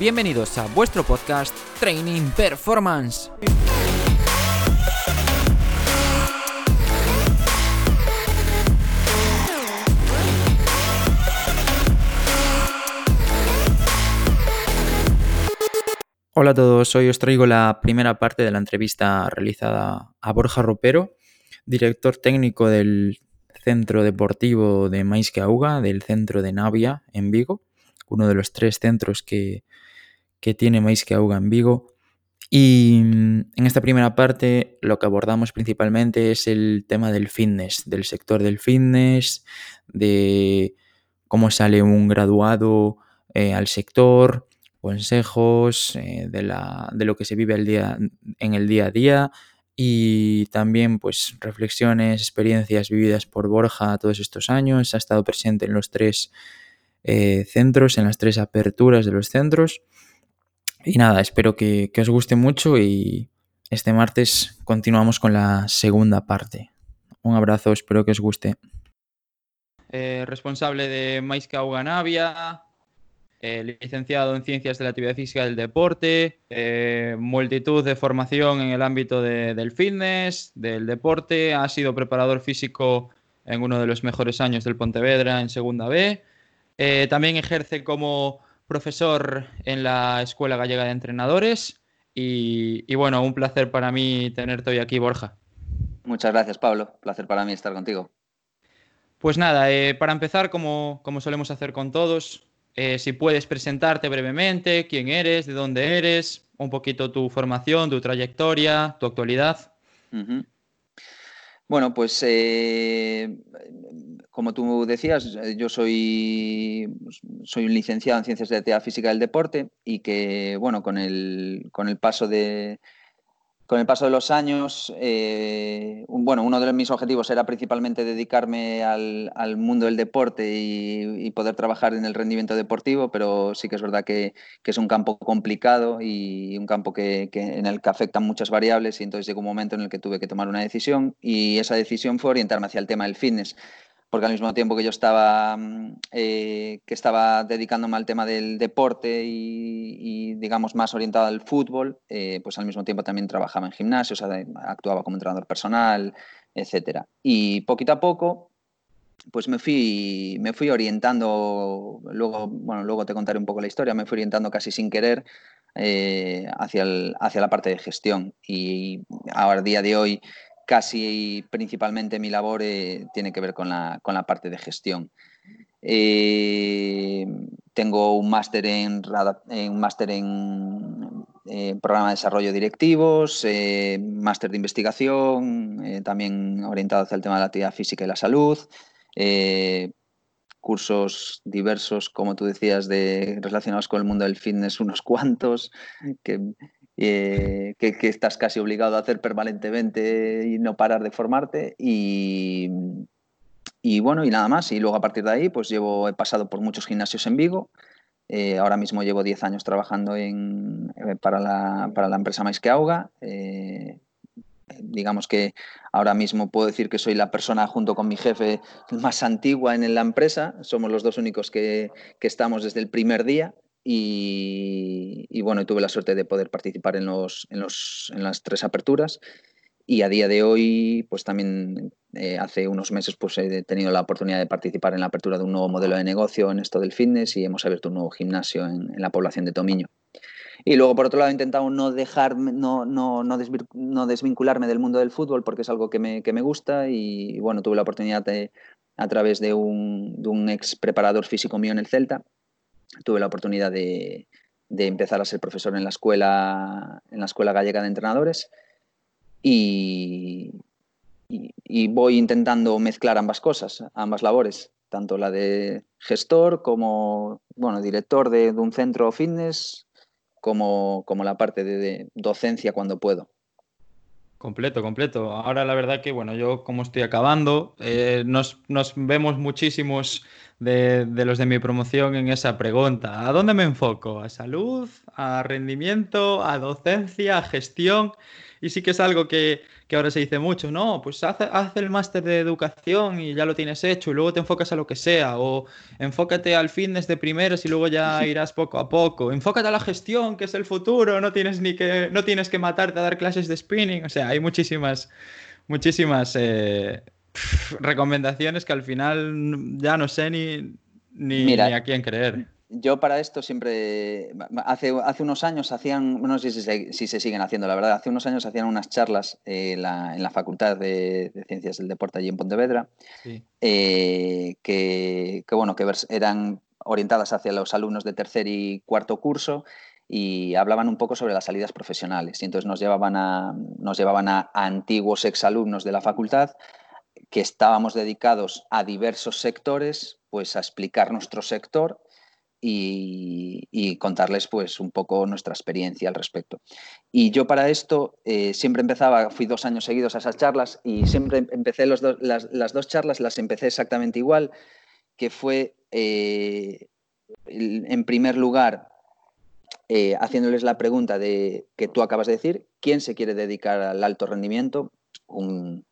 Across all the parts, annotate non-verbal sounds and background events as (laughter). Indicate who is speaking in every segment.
Speaker 1: Bienvenidos a vuestro podcast Training Performance. Hola a todos, hoy os traigo la primera parte de la entrevista realizada a Borja Ropero, director técnico del Centro Deportivo de Maisqueauga, del Centro de Navia en Vigo, uno de los tres centros que, que tiene Maisqueauga en Vigo. Y mm, en esta primera parte lo que abordamos principalmente es el tema del fitness, del sector del fitness, de cómo sale un graduado eh, al sector, consejos eh, de, lo que se vive el día, en el día a día y también pues reflexiones, experiencias vividas por Borja todos estos años. Ha estado presente en los tres eh, centros, en las tres aperturas de los centros. Y nada, espero que, que os guste mucho y este martes continuamos con la segunda parte. Un abrazo, espero que os guste. Eh, responsable de Maisca Uganavia, eh, licenciado en Ciencias de la Actividad Física del Deporte, eh, multitud de formación en el ámbito de, del fitness, del deporte, ha sido preparador físico en uno de los mejores años del Pontevedra en Segunda B. También ejerce como profesor en la Escuela Gallega de Entrenadores y, y, bueno, un placer para mí tenerte hoy aquí, Borja.
Speaker 2: Muchas gracias, Pablo. Placer para mí estar contigo.
Speaker 1: Pues nada, eh, para empezar, como, como solemos hacer con todos, eh, si puedes presentarte brevemente, quién eres, de dónde eres, un poquito tu formación, tu trayectoria, tu actualidad.
Speaker 2: Uh -huh. Bueno, pues eh, como tú decías, yo soy, soy un licenciado en Ciencias de la Física del Deporte y que, bueno, con el, con el paso de, con el paso de los años, eh, bueno, uno de mis objetivos era principalmente dedicarme al, mundo del deporte y, poder trabajar en el rendimiento deportivo, pero sí que es verdad que, es un campo complicado y un campo que, en el que afectan muchas variables y entonces llegó un momento en el que tuve que tomar una decisión y esa decisión fue orientarme hacia el tema del fitness porque al mismo tiempo que yo estaba, eh, que estaba dedicándome al tema del deporte y, digamos, más orientado al fútbol, eh, pues al mismo tiempo también trabajaba en gimnasios, actuaba como entrenador personal, etc. Y poquito a poco, pues me fui, me fui orientando, luego, bueno, luego te contaré un poco la historia, me fui orientando casi sin querer eh, hacia, el, hacia la parte de gestión. Y ahora, día de hoy, casi principalmente mi labor eh, tiene que ver con la, con la, parte de gestión. Eh, tengo un máster en, un máster en eh, programa de desarrollo directivos, eh, máster de investigación, eh, también orientado hacia el tema de la actividad física y la salud, cursos diversos, como tú decías, de, relacionados con el mundo del fitness, (laughs) unos cuantos, que eh, que, estás casi obligado a hacer permanentemente y no parar de formarte. Y, bueno, y nada más. Y luego a partir de ahí, pues llevo, he pasado por muchos gimnasios en Vigo. Eh, ahora mismo llevo 10 años trabajando en, eh, para, la, para la empresa Mais que Auga. Digamos que ahora mismo puedo decir que soy la persona junto con mi jefe más antigua en la empresa. Somos los dos únicos que, que estamos desde el primer día. Y, bueno, tuve la suerte de poder participar en, los, en, los, en las tres aperturas y a día de hoy, pues también eh, hace unos meses pues he tenido la oportunidad de participar en la apertura de un nuevo modelo de negocio en esto del fitness y hemos abierto un nuevo gimnasio en, la población de Tomiño. Y luego, por otro lado, he intentado no dejar, no, no, no desvincularme del mundo del fútbol porque es algo que me, que me gusta y bueno, tuve la oportunidad de, a través de un, de un ex preparador físico mío en el Celta, tuve la oportunidad de, empezar a ser profesor en la escuela, en la escuela gallega de entrenadores y, y, voy intentando mezclar ambas cosas, ambas labores, tanto la de gestor como bueno, director de, de un centro fitness, como, como la parte de, de docencia cuando puedo.
Speaker 1: Completo, completo. Ahora la verdad que, bueno, yo como estoy acabando, eh, nos, nos, vemos muchísimos de, de, los de mi promoción en esa pregunta. ¿A dónde me enfoco? ¿A salud? ¿A rendimiento? ¿A docencia? ¿A gestión?
Speaker 3: Y sí que es algo que, ahora se dice mucho, no, pues haz, haz el máster de educación y ya lo tienes hecho y luego te enfocas a lo que sea, o enfócate al fitness de primeros y luego ya (laughs) irás poco a poco, enfócate a la gestión, que es el futuro, no tienes ni que, no tienes que matarte a dar clases de spinning, o sea, hay muchísimas, muchísimas eh, recomendaciones que al final ya no sé ni, ni a quién creer
Speaker 2: yo para esto siempre, hace, hace unos años hacían, no sé si se, si se siguen haciendo, la verdad, hace unos años hacían unas charlas eh, en la Facultad de, Ciencias del Deporte allí en Pontevedra, eh, que, bueno, que eran orientadas hacia los alumnos de tercer y cuarto curso y hablaban un poco sobre las salidas profesionales. Y entonces nos llevaban a, nos llevaban a, a antiguos exalumnos de la facultad que estábamos dedicados a diversos sectores, pues a explicar nuestro sector y, contarles pues un poco nuestra experiencia al respecto. Y yo para esto eh, siempre empezaba, fui dos años seguidos a esas charlas y siempre empecé las, dos charlas, las empecé exactamente igual, que fue eh, en primer lugar eh, haciéndoles la pregunta de que tú acabas de decir, ¿quién se quiere dedicar al alto rendimiento? Un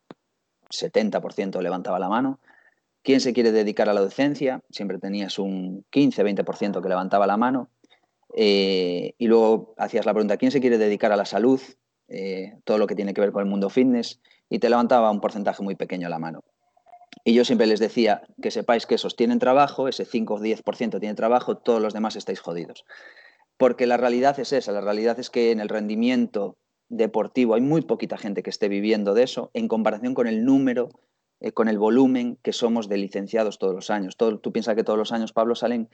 Speaker 2: 70% levantaba la mano. ¿Quién se quiere dedicar a la docencia? Siempre tenías un 15-20% que levantaba la mano. Eh, y luego hacías la pregunta, ¿quién se quiere dedicar a la salud? Eh, todo lo que tiene que ver con el mundo fitness. Y te levantaba un porcentaje muy pequeño la mano. Y yo siempre les decía que sepáis que esos tienen trabajo, ese 5 o 10% tiene trabajo, todos los demás estáis jodidos. Porque la realidad es esa, la realidad es que en el rendimiento deportivo hay muy poquita gente que esté viviendo de eso en comparación con el número eh, con el volumen que somos de licenciados todos los años. Todo, tú piensas que todos los años, Pablo, salen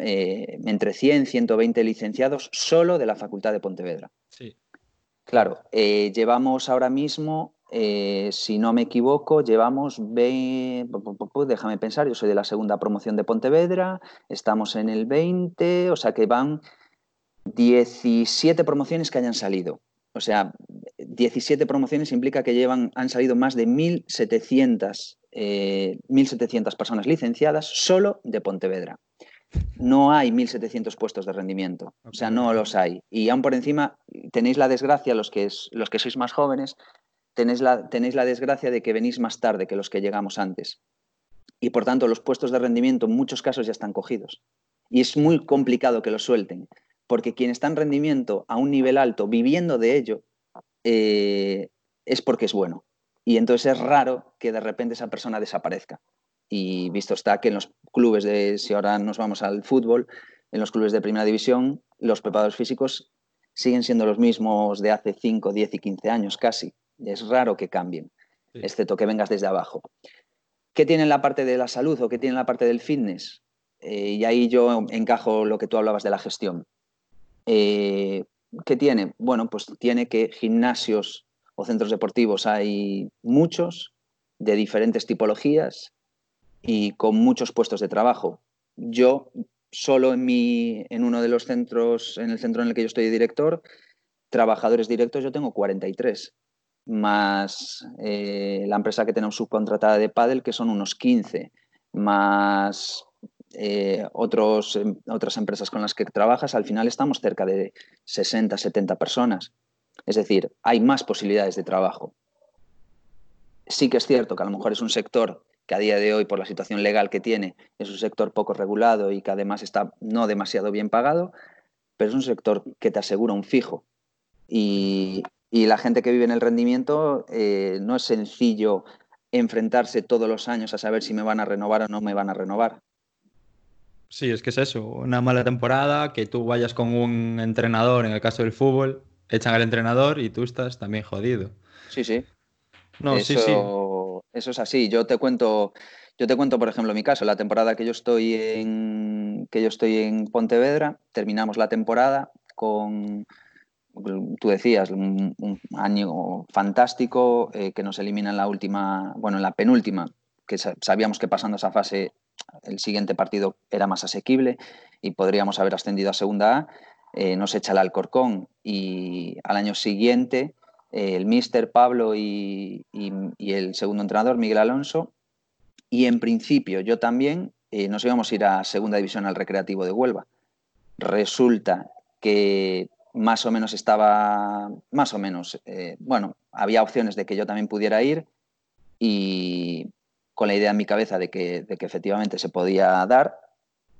Speaker 2: eh, entre 100 y 120 licenciados solo de la Facultad de Pontevedra.
Speaker 3: Sí.
Speaker 2: Claro, eh, llevamos ahora mismo, si no me equivoco, llevamos, déjame pensar, yo soy de la segunda promoción de Pontevedra, estamos en el 20, o sea que van 17 promociones que hayan salido. O sea, 17 promociones implica que llevan, han salido más de 1.700, 1.700 eh, personas licenciadas solo de Pontevedra. No hay 1.700 puestos de rendimiento, o sea, no los hay. Y aún por encima tenéis la desgracia, los que, los que sois más jóvenes, tenéis la, tenéis la desgracia de que venís más tarde que los que llegamos antes. Y por tanto, los puestos de rendimiento en muchos casos ya están cogidos. Y es muy complicado que los suelten porque quien está en rendimiento a un nivel alto, viviendo de ello, eh, es porque es bueno. Y entonces es raro que de repente esa persona desaparezca. Y visto está que en los clubes de, si ahora nos vamos al fútbol, en los clubes de primera división, los preparadores físicos siguen siendo los mismos de hace 5, 10 y 15 años casi. Es raro que cambien, excepto que vengas desde abajo. ¿Qué tiene la parte de la salud o qué tiene la parte del fitness? Eh, y ahí yo encajo lo que tú hablabas de la gestión. Eh, ¿Qué tiene? Bueno, pues tiene que gimnasios o centros deportivos hay muchos, de diferentes tipologías y con muchos puestos de trabajo. Yo solo en, mi, en uno de los centros, en el centro en el que yo estoy director, trabajadores directos yo tengo 43, más eh, la empresa que tenemos subcontratada de Paddle, que son unos 15, más eh, otros, em, otras empresas con las que trabajas, al final estamos cerca de 60, 70 personas. Es decir, hay más posibilidades de trabajo. Sí que es cierto que a lo mejor es un sector que a día de hoy, por la situación legal que tiene, es un sector poco regulado y que además está no demasiado bien pagado, pero es un sector que te asegura un fijo. Y, la gente que vive en el rendimiento eh, no es sencillo enfrentarse todos los años a saber si me van a renovar o no me van a renovar.
Speaker 3: Sí, es que es eso, una mala temporada, que tú vayas con un entrenador, en el caso del fútbol, echan al entrenador y tú estás también jodido.
Speaker 2: Sí, sí. No, eso, sí, sí. Eso es así. Yo te cuento, yo te cuento, por ejemplo, mi caso, la temporada que yo estoy en, que yo estoy en Pontevedra, terminamos la temporada con, tú decías, un, año fantástico eh, que nos elimina en la última, bueno, en la penúltima, que sabíamos que pasando esa fase el siguiente partido era más asequible y podríamos haber ascendido a segunda A, eh, nos echa el Alcorcón y al año siguiente eh, el míster Pablo y, el segundo entrenador Miguel Alonso y en principio yo también eh, nos íbamos a ir a segunda división al Recreativo de Huelva. Resulta que más o menos estaba, más o menos, bueno, había opciones de que yo también pudiera ir y con la idea en mi cabeza de que, de que efectivamente se podía dar.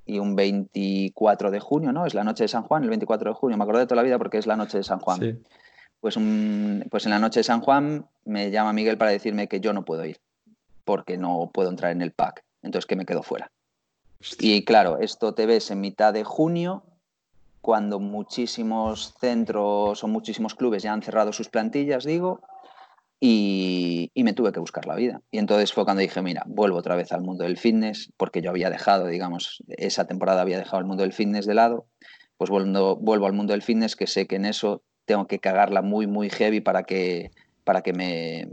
Speaker 2: Y un 24 de junio, ¿no? Es la noche de San Juan, el 24 de junio, me acordé de toda la vida porque es la noche de San Juan. Sí. Pues, un, pues en la noche de San Juan me llama Miguel para decirme que yo no puedo ir, porque no puedo entrar en el pack, entonces que me quedo fuera. Y claro, esto te ves en mitad de junio, cuando muchísimos centros o muchísimos clubes ya han cerrado sus plantillas, digo, y, me tuve que buscar la vida. Y entonces fue cuando dije, mira, vuelvo otra vez al mundo del fitness, porque yo había dejado, digamos, esa temporada había dejado el mundo del fitness de lado, pues vuelvo, vuelvo al mundo del fitness, que sé que en eso tengo que cagarla muy, muy heavy para que, para que me,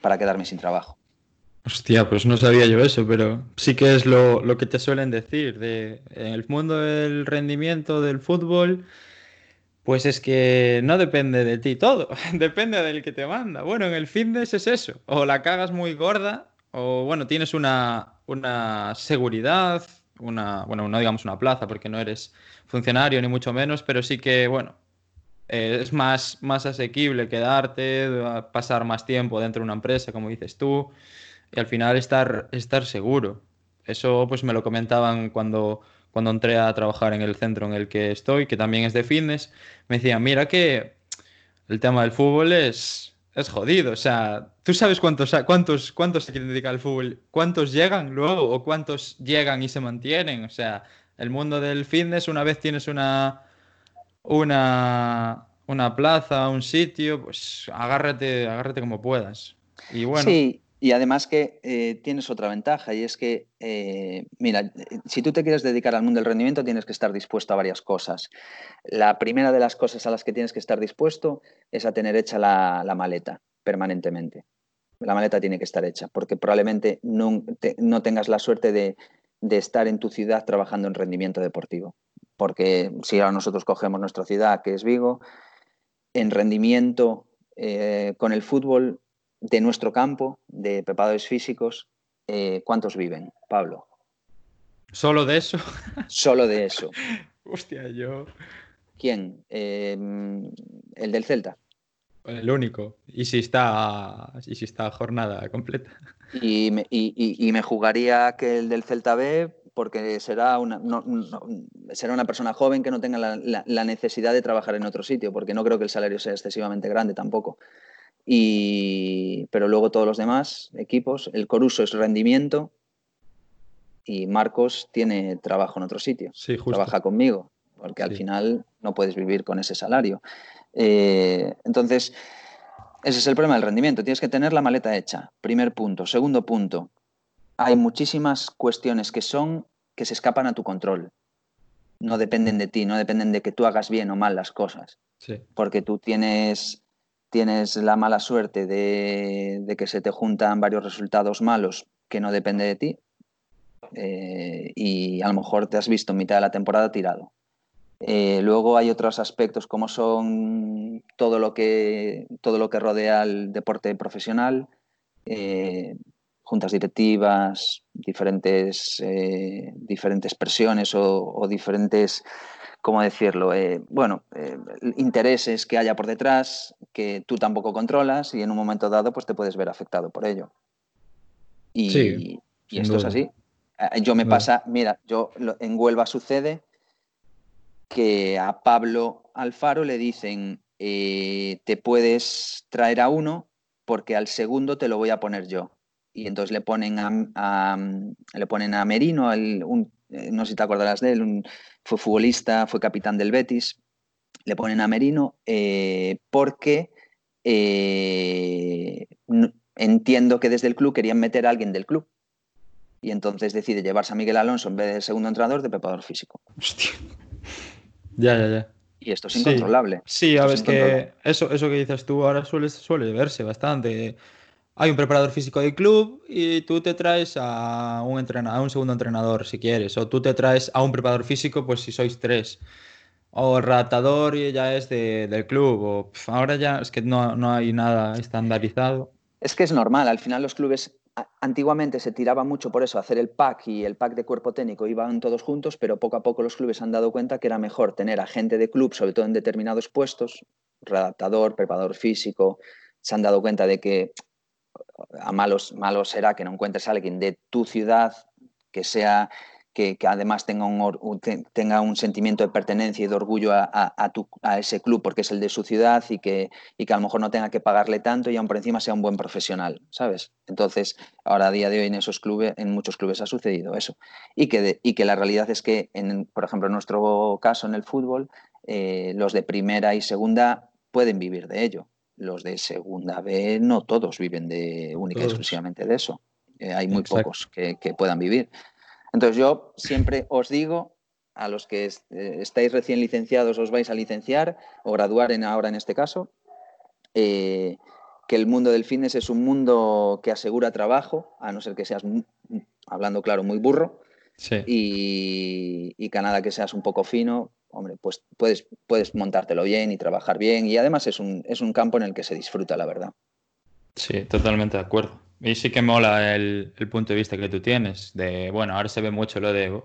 Speaker 2: para quedarme sin trabajo.
Speaker 1: Hostia, pues no sabía yo eso, pero sí que es lo, lo que te suelen decir. De, en el mundo del rendimiento del fútbol, pues es que no depende de ti todo, (laughs) depende del que te manda. Bueno, en el fitness es eso, o la cagas muy gorda, o bueno, tienes una, una seguridad, una, bueno, no digamos una plaza porque no eres funcionario ni mucho menos, pero sí que, bueno, eh, es más, más asequible quedarte, pasar más tiempo dentro de una empresa, como dices tú, y al final estar, estar seguro. Eso pues me lo comentaban cuando cuando entré a trabajar en el centro en el que estoy, que también es de fitness, me decían, mira que el tema del fútbol es, es jodido. O sea, ¿tú sabes cuántos, cuántos, cuántos se quieren dedicar al fútbol? ¿Cuántos llegan luego o cuántos llegan y se mantienen? O sea, el mundo del fitness, una vez tienes una, una, una plaza, un sitio, pues agárrate, agárrate como puedas. Y bueno.
Speaker 2: Sí, y además que eh, tienes otra ventaja y es que, eh, mira, si tú te quieres dedicar al mundo del rendimiento tienes que estar dispuesto a varias cosas. La primera de las cosas a las que tienes que estar dispuesto es a tener hecha la, maleta permanentemente. La maleta tiene que estar hecha porque probablemente no, no tengas la suerte de, estar en tu ciudad trabajando en rendimiento deportivo. Porque si ahora nosotros cogemos nuestra ciudad, que es Vigo, en rendimiento eh, con el fútbol de nuestro campo, de preparadores físicos, eh, ¿cuántos viven, Pablo?
Speaker 1: ¿Solo de eso?
Speaker 2: Solo de eso. (laughs)
Speaker 1: Hostia, yo.
Speaker 2: ¿Quién? Em, ¿El del Celta?
Speaker 1: El único. Y si está, y si está jornada completa.
Speaker 2: Y me, y, me, jugaría que el del Celta B, porque será una, será una persona joven que no tenga la, necesidad de trabajar en otro sitio, porque no creo que el salario sea excesivamente grande tampoco. Y, pero luego todos los demás equipos, el Coruso es rendimiento y Marcos tiene trabajo en otro sitio.
Speaker 1: Sí,
Speaker 2: Trabaja conmigo, porque al final no puedes vivir con ese salario. Eh, entonces, ese es el problema del rendimiento. Tienes que tener la maleta hecha. Primer punto. Segundo punto. Hay muchísimas cuestiones que son que se escapan a tu control. No dependen de ti, no dependen de que tú hagas bien o mal las cosas. Porque tú tienes tienes la mala suerte de, que se te juntan varios resultados malos que no depende de ti eh, y a lo mejor te has visto en mitad de la temporada tirado. Eh, luego hay otros aspectos como son todo lo que, todo lo que rodea al deporte profesional, eh, juntas directivas, diferentes, diferentes presiones o diferentes ¿cómo decirlo? Eh, bueno, eh, intereses que haya por detrás que tú tampoco controlas y en un momento dado pues te puedes ver afectado por ello. Y, esto es así. Eh, yo me pasa, mira, yo en Huelva sucede que a Pablo Alfaro le dicen te puedes traer a uno porque al segundo te lo voy a poner yo. Y entonces le ponen a, le ponen a Merino, un eh, no sé si te acordarás de él, fue futbolista, fue capitán del Betis, le ponen a Merino eh, porque eh, entiendo que desde el club querían meter a alguien del club. Y entonces decide llevarse a Miguel Alonso en vez de segundo entrenador de preparador físico.
Speaker 1: Hostia. Ya, ya, ya.
Speaker 2: Y esto es incontrolable.
Speaker 1: Sí, a ver, que eso, eso que dices tú ahora suele, suele verse bastante hay un preparador físico del club y tú te traes a un, entrenador, a un segundo entrenador si quieres, o tú te traes a un preparador físico pues si sois tres, o ratador ya es del club, o ahora ya es que no, no hay nada estandarizado.
Speaker 2: Es que es normal, al final los clubes antiguamente se tiraba mucho por eso, hacer el pack y el pack de cuerpo técnico iban todos juntos, pero poco a poco los clubes han dado cuenta que era mejor tener a gente de club, sobre todo en determinados puestos, redactador, preparador físico, se han dado cuenta de que a malos, malos será que no encuentres a alguien de tu ciudad que sea que, además tenga un, tenga un sentimiento de pertenencia y de orgullo a, ese club porque es el de su ciudad y que, y que a lo mejor no tenga que pagarle tanto y aún por encima sea un buen profesional, ¿sabes? Entonces, ahora a día de hoy en esos clubes, en muchos clubes ha sucedido eso. Y que, y que la realidad es que, en, por ejemplo, en nuestro caso en el fútbol, eh, los de primera y segunda pueden vivir de ello. Los de segunda B no todos viven de única y exclusivamente de eso. Eh, hay muy pocos que, que puedan vivir. Entonces yo siempre os digo a los que eh, estáis recién licenciados, os vais a licenciar o graduar en, ahora en este caso, eh, que el mundo del fitness es un mundo que asegura trabajo, a no ser que seas, hablando claro, muy burro, y, y, que nada que seas un poco fino, hombre, pues puedes, puedes montártelo bien y trabajar bien, y además es un, es un campo en el que se disfruta, la verdad.
Speaker 1: Sí, totalmente de acuerdo. Y sí que mola el, punto de vista que tú tienes, de, bueno, ahora se ve mucho lo de,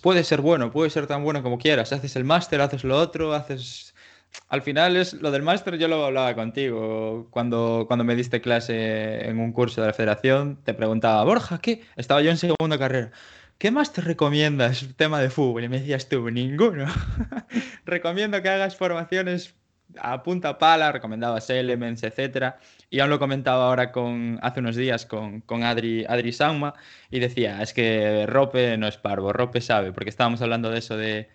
Speaker 1: puede ser bueno, puede ser tan bueno como quieras, haces el máster, haces lo otro, haces... Al final es lo del máster, yo lo hablaba contigo, cuando, cuando me diste clase en un curso de la federación, te preguntaba, Borja, ¿qué? Estaba yo en segunda carrera. ¿Qué más te recomiendas tema de fútbol? Y me decías tú, ninguno. (laughs) Recomiendo que hagas formaciones a punta pala, recomendabas Elements, etcétera. Y aún lo comentaba ahora con, hace unos días con, con Adri, Adri Sauma y decía, es que Rope no es parvo, Rope sabe, porque estábamos hablando de eso de,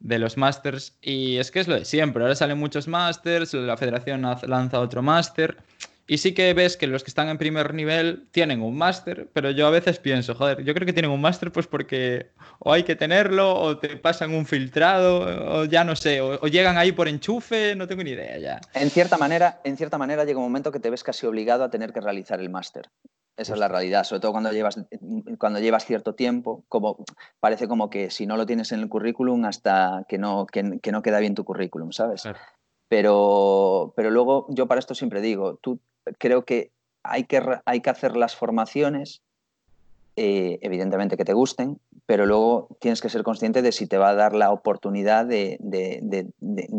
Speaker 1: de los Masters y es que es lo de siempre, ahora salen muchos Masters, la federación lanza otro Master y sí que ves que los que están en primer nivel tienen un máster, pero yo a veces pienso, joder, yo creo que tienen un máster pues porque o hay que tenerlo, o te pasan un filtrado, o ya no sé, o, llegan ahí por enchufe, no tengo ni idea ya.
Speaker 2: En cierta manera, en cierta manera llega un momento que te ves casi obligado a tener que realizar el máster. Esa es la realidad, sobre todo cuando llevas, cuando llevas cierto tiempo, como parece como que si no lo tienes en el currículum hasta que no, que, no queda bien tu currículum, ¿sabes? Pero, pero luego yo para esto siempre digo, tú creo que hay que, hay que hacer las formaciones, eh, evidentemente que te gusten, pero luego tienes que ser consciente de si te va a dar la oportunidad de,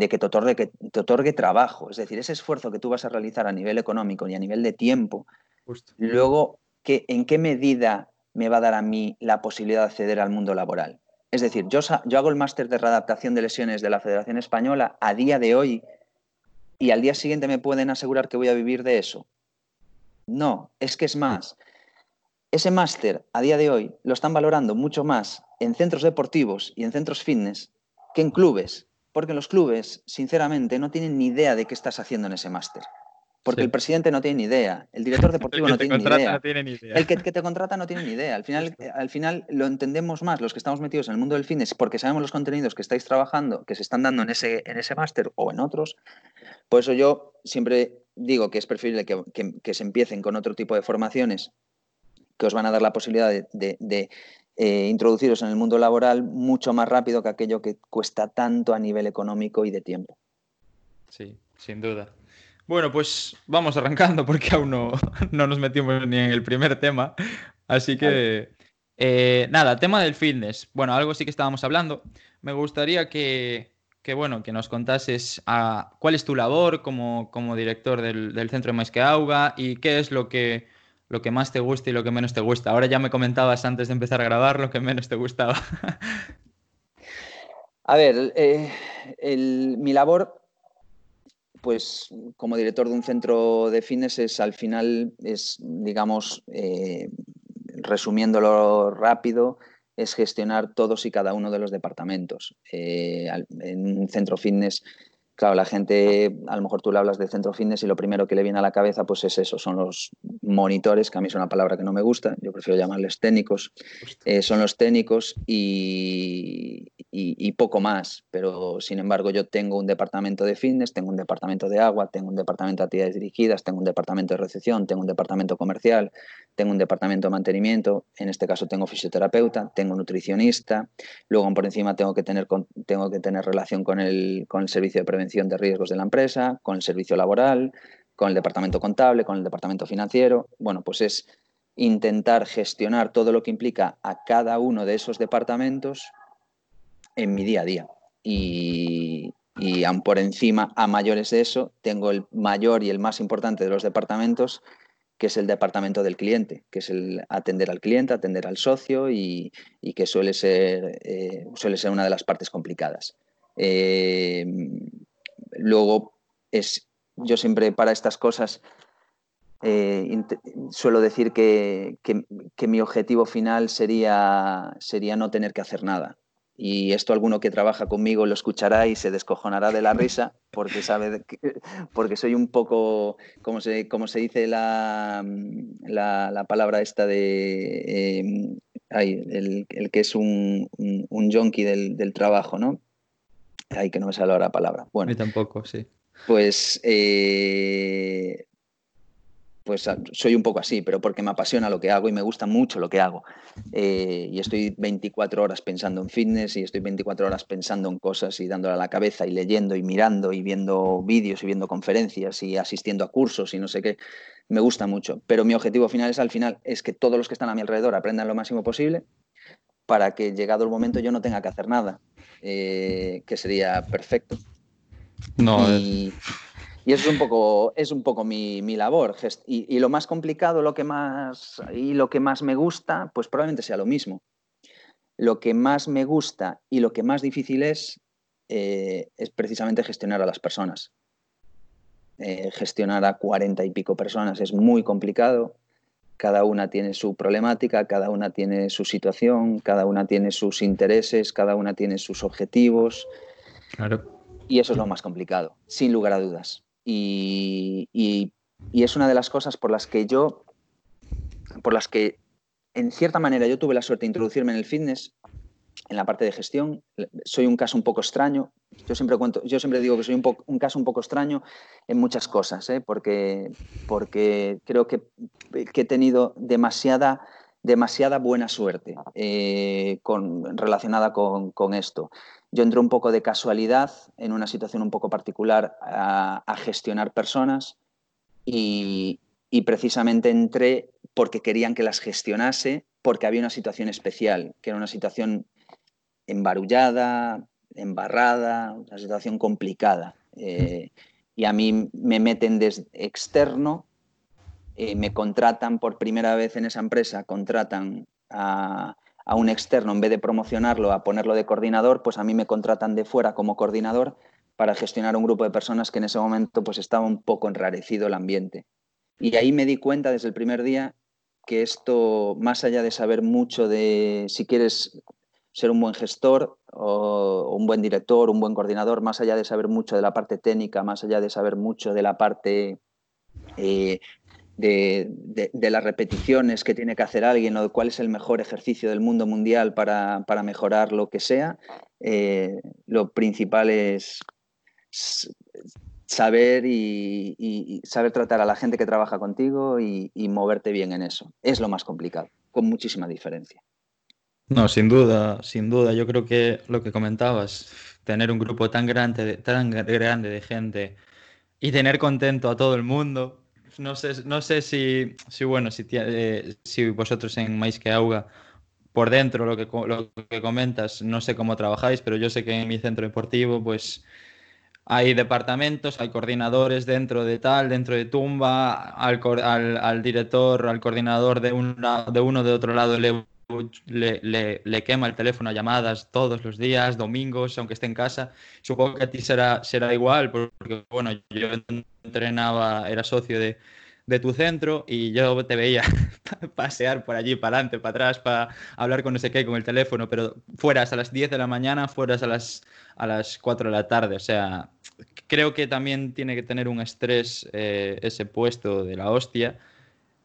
Speaker 2: que, te otorgue, que te otorgue trabajo. Es decir, ese esfuerzo que tú vas a realizar a nivel económico y a nivel de tiempo, luego, ¿en qué medida me va a dar a mí la posibilidad de acceder al mundo laboral? Es decir, yo, yo hago el máster de readaptación de lesiones de la Federación Española a día de hoy y al día siguiente me pueden asegurar que voy a vivir de eso. No, es que es más. Ese máster a día de hoy lo están valorando mucho más en centros deportivos y en centros fitness que en clubes, porque los clubes, sinceramente, no tienen ni idea de qué estás haciendo en ese máster. Porque el presidente no tiene ni idea, el director (laughs) deportivo no, tiene ni idea. El que, te contrata no tiene ni idea. Al final, (laughs) al final lo entendemos más los que estamos metidos en el mundo del fitness porque sabemos los contenidos que estáis trabajando, que se están dando en ese, en ese máster o en otros. Por eso yo siempre digo que es preferible que, se empiecen con otro tipo de formaciones que os van a dar la posibilidad de, eh, introduciros en el mundo laboral mucho más rápido que aquello que cuesta tanto a nivel económico y de tiempo.
Speaker 1: Sí, sin duda. Bueno, pues vamos arrancando (laughs) porque aún no, nos metimos ni en el primer tema. Así que, eh, nada, tema del fitness. Bueno, algo sí que estábamos hablando. Me gustaría que, bueno, que nos contases a, ah, cuál es tu labor como, como director del, Centro de Más Auga y qué es lo que, lo que más te gusta y lo que menos te gusta. Ahora ya me comentabas antes de empezar a grabar lo que menos te gustaba. (laughs)
Speaker 2: A ver, eh, mi labor pues como director de un centro de fitness es al final, es, digamos, eh, resumiéndolo rápido, es gestionar todos y cada uno de los departamentos. Eh, en un centro fitness Claro, la gente, a lo mejor tú le hablas de centro fitness y lo primero que le viene a la cabeza pues es eso, son los monitores, que a mí es una palabra que no me gusta, yo prefiero llamarles técnicos, eh, son los técnicos y, y, poco más, pero sin embargo yo tengo un departamento de fitness, tengo un departamento de agua, tengo un departamento de actividades dirigidas, tengo un departamento de recepción, tengo un departamento comercial, tengo un departamento de mantenimiento, en este caso tengo fisioterapeuta, tengo nutricionista, luego por encima tengo que tener, tengo que tener relación con el, con el servicio de prevención de riesgos de la empresa, con el servicio laboral, con el departamento contable, con el departamento financiero. Bueno, pues es intentar gestionar todo lo que implica a cada uno de esos departamentos en mi día a día. Y, y aún por encima, a mayores de eso, tengo el mayor y el más importante de los departamentos, que es el departamento del cliente, que es el atender al cliente, atender al socio y, que suele ser, eh, suele ser una de las partes complicadas. Eh, luego, es, yo siempre para estas cosas eh, suelo decir que, mi objetivo final sería, sería no tener que hacer nada. Y esto alguno que trabaja conmigo lo escuchará y se descojonará de la risa porque sabe porque soy un poco, como se, como se dice la, la, palabra esta de em, el, que es un, un, junkie del, trabajo, ¿no? Ay, que no me sale ahora la palabra. Bueno,
Speaker 1: A tampoco, sí.
Speaker 2: Pues eh, pues ah, soy un poco así, pero porque me apasiona lo que hago y me gusta mucho lo que hago. Eh, y estoy 24 horas pensando en fitness y estoy 24 horas pensando en cosas y dándole a la cabeza y leyendo y mirando y viendo vídeos y viendo conferencias y asistiendo a cursos y no sé qué. Me gusta mucho, pero mi objetivo final es al final es que todos los que están a mi alrededor aprendan lo máximo posible para que llegado el momento yo no tenga que hacer nada, eh, que sería perfecto.
Speaker 1: No,
Speaker 2: y eso es un poco, es un poco mi, labor. Y, lo más complicado lo que más, y lo que más me gusta, pues probablemente sea lo mismo. Lo que más me gusta y lo que más difícil es, eh, es precisamente gestionar a las personas. Eh, gestionar a cuarenta y pico personas es muy complicado. Cada una tiene su problemática, cada una tiene su situación, cada una tiene sus intereses, cada una tiene sus objetivos.
Speaker 1: Claro.
Speaker 2: Y eso es lo más complicado, sin lugar a dudas. Y, es una de las cosas por las que yo, por las que en cierta manera yo tuve la suerte de introducirme en el fitness, en la parte de gestión. Soy un caso un poco extraño. Yo siempre, digo que soy un, caso un poco extraño en muchas cosas, ¿eh? porque, porque creo que, he tenido demasiada, demasiada buena suerte eh, con, relacionada con, con esto. Yo entré un poco de casualidad en una situación un poco particular a, gestionar personas y, precisamente entré porque querían que las gestionase, porque había una situación especial, que era una situación embarullada, embarrada, una situación complicada. Eh, y a mí me meten desde externo, eh, me contratan por primera vez en esa empresa, contratan a, a un externo, en vez de promocionarlo, a ponerlo de coordinador, pues a mí me contratan de fuera como coordinador para gestionar un grupo de personas que en ese momento pues estaba un poco enrarecido el ambiente. Y ahí me di cuenta desde el primer día que esto, más allá de saber mucho de si quieres ser un buen gestor o un buen director, un buen coordinador, más allá de saber mucho de la parte técnica, más allá de saber mucho de la parte eh, de, las repeticiones que tiene que hacer alguien o cuál es el mejor ejercicio del mundo mundial para, mejorar lo que sea, eh, lo principal es saber y, saber tratar a la gente que trabaja contigo y, moverte bien en eso. Es lo más complicado, con muchísima diferencia.
Speaker 1: No, sin duda, sin duda. Yo creo que lo que comentabas, tener un grupo tan grande, tan grande de gente y tener contento a todo el mundo, no sé, no sé si, si bueno, si, eh, si vosotros en Mais que Auga, por dentro lo que, lo que comentas, no sé cómo trabajáis, pero yo sé que en mi centro deportivo, pues hay departamentos, hay coordinadores dentro de tal, dentro de Tumba, al, al, al director, al coordinador de, una, de uno de otro lado le le, le, quema el teléfono a llamadas todos los días, domingos, aunque esté en casa. Supongo que a ti será, será igual, porque bueno, yo entrenaba, era socio de, de tu centro y yo te veía (laughs) pasear por allí, para adelante, para atrás, para hablar con no sé qué, con el teléfono, pero fueras a las 10 de la mañana, fueras a las, a las 4 de la tarde. O sea, creo que también tiene que tener un estrés eh, ese puesto de la hostia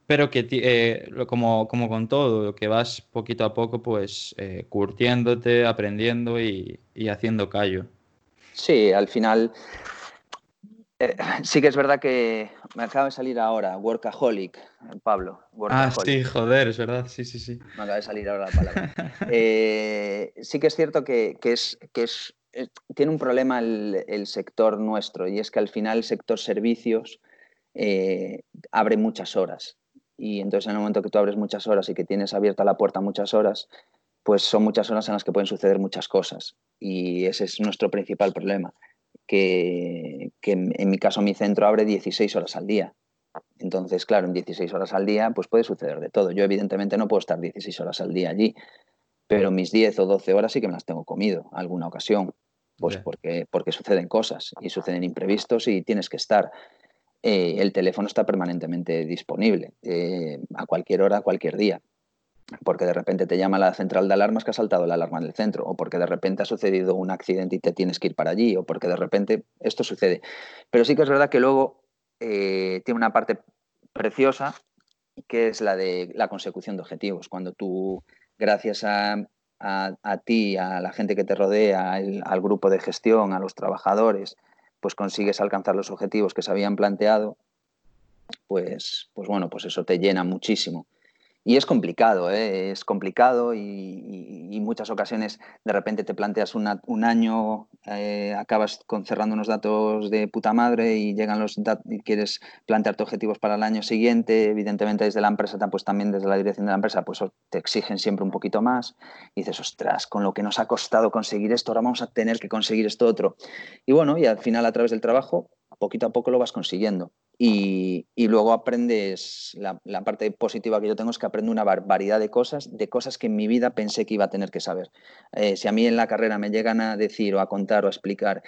Speaker 1: pero que eh, como, como con todo, que vas poquito a poco pues eh, curtiéndote, aprendiendo y, haciendo callo.
Speaker 2: Sí, al final eh, sí que es verdad que me acaba de salir ahora, Workaholic, Pablo.
Speaker 1: Ah, sí, joder, es verdad, sí, sí, sí.
Speaker 2: Me acaba de salir ahora la palabra. (laughs) sí que es cierto que, es, que es, tiene un problema el, el, sector nuestro y es que al final el sector servicios abre muchas horas y entonces en el momento que tú abres muchas horas y que tienes abierta la puerta muchas horas, pues son muchas horas en las que pueden suceder muchas cosas y ese es nuestro principal problema, que, que en mi caso mi centro abre 16 horas al día. Entonces, claro, en 16 horas al día pues puede suceder de todo. Yo evidentemente no puedo estar 16 horas al día allí, pero mis 10 o 12 horas sí que me las tengo comido alguna ocasión, pues porque, porque suceden cosas y suceden imprevistos y tienes que estar. Eh, el teléfono está permanentemente disponible eh, a cualquier hora, a cualquier día porque de repente te llama la central de alarmas que ha saltado la alarma del centro, o porque de repente ha sucedido un accidente y te tienes que ir para allí, o porque de repente esto sucede. Pero sí que es verdad que luego eh, tiene una parte preciosa, que es la de la consecución de objetivos. Cuando tú, gracias a, ti, a la gente que te rodea, al grupo de gestión, a los trabajadores, pues consigues alcanzar los objetivos que se habían planteado, pues, pues bueno, pues eso te llena muchísimo. Y es complicado, ¿eh? es complicado y, muchas ocasiones de repente te planteas un año, eh, acabas con, cerrando unos datos de puta madre y llegan los datos quieres plantearte objetivos para el año siguiente, evidentemente desde la empresa, pues también desde la dirección de la empresa, pues te exigen siempre un poquito más y dices, ostras, con lo que nos ha costado conseguir esto, ahora vamos a tener que conseguir esto otro. Y bueno, y al final a través del trabajo, poquito a poco lo vas consiguiendo. Y, luego aprendes, la, parte positiva que yo tengo es que aprendo una variedad de cosas, de cosas que en mi vida pensé que iba a tener que saber. Eh, si a mí en la carrera me llegan a decir o a contar o a explicar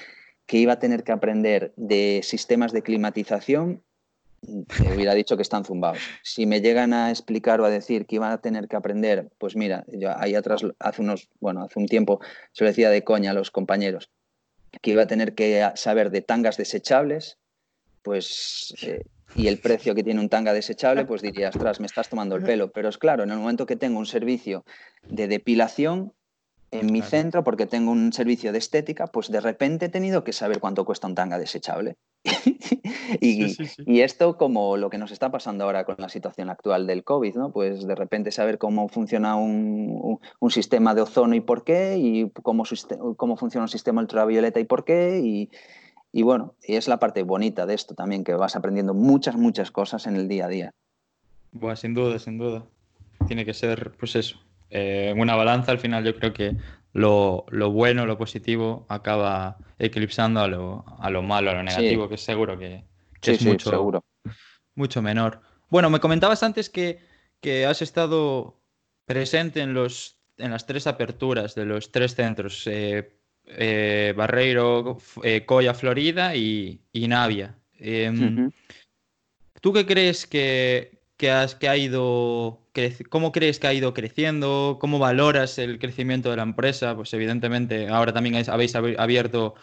Speaker 2: que iba a tener que aprender de sistemas de climatización, me hubiera dicho que están zumbados. Si me llegan a explicar o a decir que iba a tener que aprender, pues mira, yo ahí atrás, hace unos, bueno, hace un tiempo se lo decía de coña a los compañeros, que iba a tener que saber de tangas desechables, pues, eh, y el precio que tiene un tanga desechable, pues dirías, ostras, me estás tomando el pelo. Pero es claro, en el momento que tengo un servicio de depilación en mi centro, porque tengo un servicio de estética, pues de repente he tenido que saber cuánto cuesta un tanga desechable. (laughs) y, esto como lo que nos está pasando ahora con la situación actual del COVID, ¿no? Pues de repente saber cómo funciona un, sistema de ozono y por qué, y cómo, cómo funciona un sistema ultravioleta y por qué, y, y bueno, y es la parte bonita de esto también, que vas aprendiendo muchas, muchas cosas en el día a día.
Speaker 1: Bueno, sin duda, sin duda. Tiene que ser, pues eso, eh, una balanza al final yo creo que lo, bueno, lo positivo acaba eclipsando a lo, a lo malo, a lo negativo, que es seguro que, es mucho, seguro. mucho menor. Bueno, me comentabas antes que, que has estado presente en, los, en las tres aperturas de los tres centros. Eh, eh, Barreiro, eh, Coya, Florida y, Navia. Em, ¿Tú qué crees que, has, que ha ido, cómo crees que ha ido creciendo? ¿Cómo valoras el crecimiento de la empresa? Pues evidentemente ahora también habéis abierto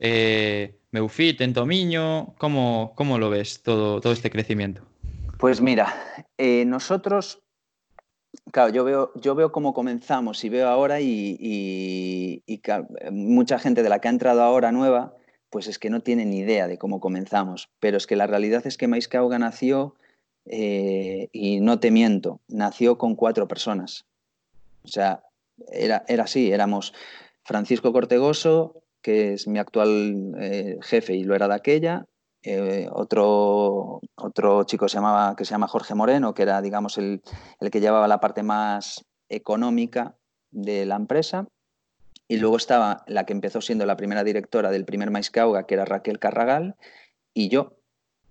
Speaker 1: eh, Meufit en Tomiño. ¿Cómo, ¿Cómo, lo ves todo, todo este crecimiento?
Speaker 2: Pues mira, nosotros Claro, yo veo, yo veo cómo comenzamos y veo ahora y, mucha gente de la que ha entrado ahora nueva, pues es que no tiene ni idea de cómo comenzamos. Pero es que la realidad es que Maiscauga nació, eh, y no te miento, nació con cuatro personas. O sea, era, era así, éramos Francisco Cortegoso, que es mi actual eh, jefe y lo era de aquella, eh, otro, otro chico se llamaba, que se llama Jorge Moreno, que era, digamos, el, que llevaba la parte más económica de la empresa. Y luego estaba la que empezó siendo la primera directora del primer Maiscauga, que era Raquel Carragal, y yo.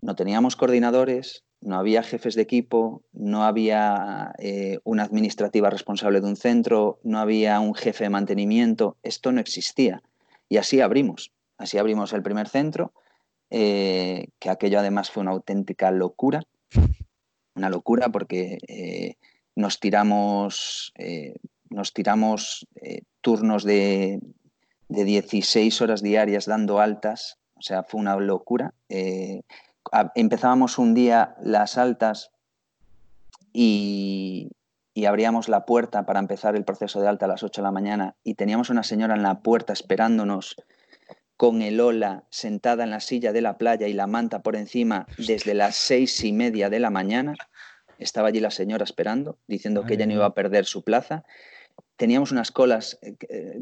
Speaker 2: No teníamos coordinadores, no había jefes de equipo, no había eh, una administrativa responsable de un centro, no había un jefe de mantenimiento, esto no existía. Y así abrimos, así abrimos el primer centro eh, que aquello además fue una auténtica locura, una locura porque eh, nos tiramos, eh, nos tiramos turnos de, de, 16 horas diarias dando altas, o sea, fue una locura. empezábamos un día las altas y, y abríamos la puerta para empezar el proceso de alta a las 8 de la mañana y teníamos una señora en la puerta esperándonos con el ola sentada en la silla de la playa y la manta por encima desde las seis y media de la mañana. Estaba allí la señora esperando, diciendo que ella no iba a perder su plaza. Teníamos unas colas, eh, eh,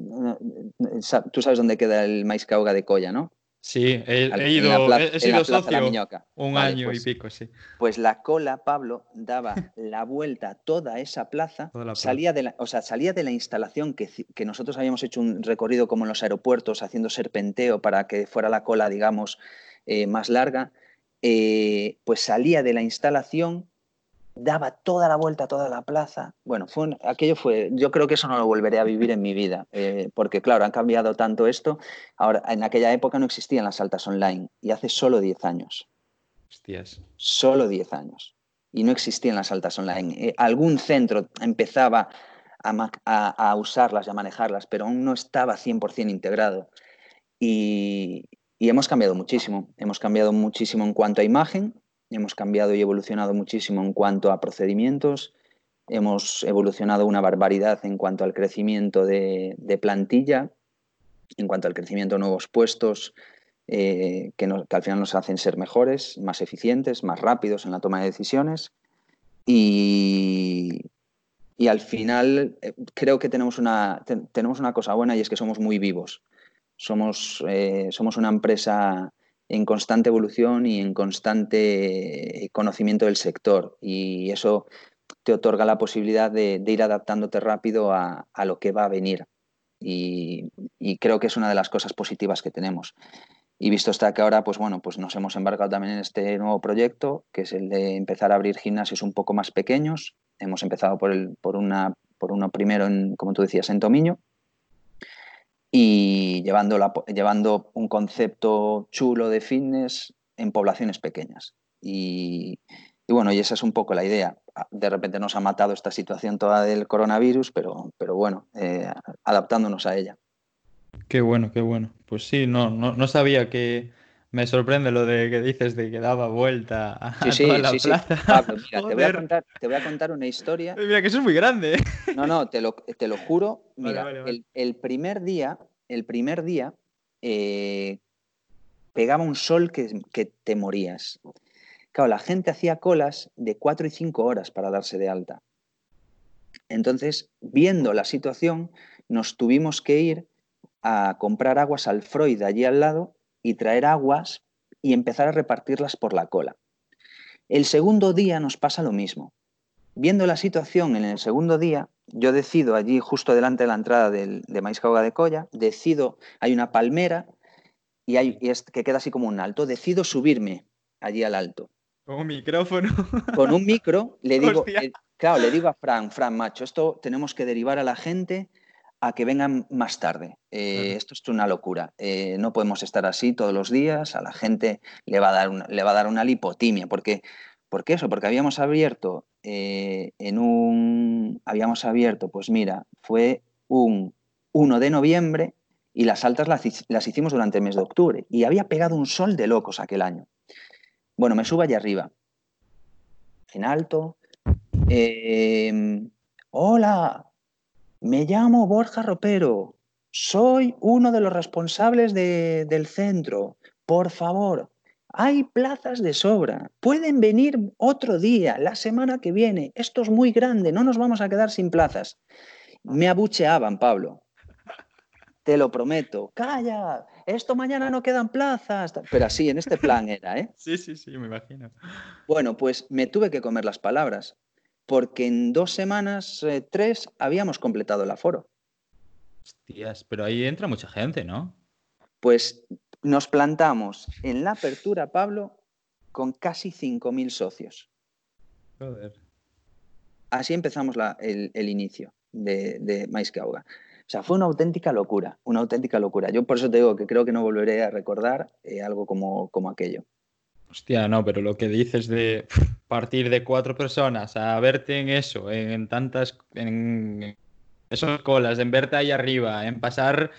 Speaker 2: tú sabes dónde queda el maíz cauga de Colla, ¿no?
Speaker 1: Sí, he, ido, he, sido socio un año y
Speaker 2: pues
Speaker 1: pico, sí.
Speaker 2: Pues la cola, Pablo, daba (laughs) la vuelta a toda esa plaza, salía, de la, o sea, salía de la instalación que, que, nosotros habíamos hecho un recorrido como en los aeropuertos, haciendo serpenteo para que fuera la cola, digamos, eh, más larga, eh, pues salía de la instalación daba toda la vuelta a toda la plaza. Bueno, fue aquello fue, yo creo que eso no lo volveré a vivir en mi vida, eh, porque claro, han cambiado tanto esto. Ahora, en aquella época no existían las altas online y hace solo 10 años.
Speaker 1: Hostias.
Speaker 2: Solo 10 años. Y no existían las altas online. Eh, algún centro empezaba a, usarlas y a manejarlas, pero aún no estaba 100% integrado. Y, y hemos cambiado muchísimo. Hemos cambiado muchísimo en cuanto a imagen, hemos cambiado y evolucionado muchísimo en cuanto a procedimientos, hemos evolucionado una barbaridad en cuanto al crecimiento de, plantilla, en cuanto al crecimiento de nuevos puestos, eh, que, al final nos hacen ser mejores, más eficientes, más rápidos en la toma de decisiones. Y, al final eh, creo que tenemos una, tenemos una cosa buena y es que somos muy vivos. Somos, eh, somos una empresa en constante evolución y en constante conocimiento del sector. Y eso te otorga la posibilidad de, ir adaptándote rápido a, lo que va a venir. Y, creo que es una de las cosas positivas que tenemos. Y visto está que ahora, pues bueno, pues nos hemos embarcado también en este nuevo proyecto, que es el de empezar a abrir gimnasios un poco más pequeños. Hemos empezado por, el, por, una, por uno primero, en, como tú decías, en Tomiño, y llevando, llevando un concepto chulo de fitness en poblaciones pequeñas. Y, bueno, y esa es un poco la idea. De repente nos ha matado esta situación toda del coronavirus, pero, pero bueno, eh, adaptándonos a ella.
Speaker 1: Qué bueno, qué bueno. Pues sí, no, no, sabía que, me sorprende lo de que dices de que daba vuelta a (laughs) toda la plaza.
Speaker 2: mira, te voy, a contar, te voy, a contar, una historia. (laughs)
Speaker 1: Mira, que eso es muy grande. (laughs)
Speaker 2: No, no, te lo, te lo juro. Mira, El, primer día, el primer día eh, pegaba un sol que, que, te morías. Claro, la gente hacía colas de cuatro y cinco horas para darse de alta. Entonces, viendo la situación, nos tuvimos que ir a comprar aguas al Freud allí al lado y traer aguas y empezar a repartirlas por la cola. El segundo día nos pasa lo mismo. Viendo la situación en el segundo día, yo decido allí justo delante de la entrada del, de Maíz de Colla, decido, hay una palmera y, hay, es, que queda así como un alto, decido subirme allí al alto.
Speaker 1: Con un micrófono. (laughs)
Speaker 2: Con un micro, le digo, eh, claro, le digo a Fran, Fran, macho, esto tenemos que derivar a la gente a que vengan más tarde. Eh, esto es una locura. Eh, no podemos estar así todos los días. A la gente le va a dar una, le va a dar una lipotimia. Porque, ¿Por qué eso? Porque habíamos abierto eh, en un. Habíamos abierto, pues mira, fue un 1 de noviembre y las altas las, las, hicimos durante el mes de octubre. Y había pegado un sol de locos aquel año. Bueno, me subo allá arriba. En alto. Hola, me llamo Borja Ropero. Soy uno de los responsables del centro. Por favor, hay plazas de sobra. Pueden venir otro día, la semana que viene. Esto es muy grande, no nos vamos a quedar sin plazas. Me abucheaban, Pablo. Te lo prometo. Calla, esto mañana no quedan plazas. Pero así, en este plan era, ¿eh? (laughs)
Speaker 1: Sí, sí, sí, me imagino.
Speaker 2: Bueno, pues me tuve que comer las palabras porque en dos semanas, eh, tres, habíamos completado el aforo.
Speaker 1: Hostias, pero ahí entra mucha gente, ¿no?
Speaker 2: Pues nos plantamos en la apertura, Pablo, con casi 5.000 socios.
Speaker 1: Joder.
Speaker 2: Así empezamos el, inicio de, de Mais que Ahoga. O sea, fue una auténtica locura, una auténtica locura. Yo por eso te digo que creo que no volveré a recordar eh, algo como, como aquello.
Speaker 1: Hostia, no, pero lo que dices de partir de cuatro personas a verte en eso, en, tantas, en esas colas, en verte ahí arriba, en pasar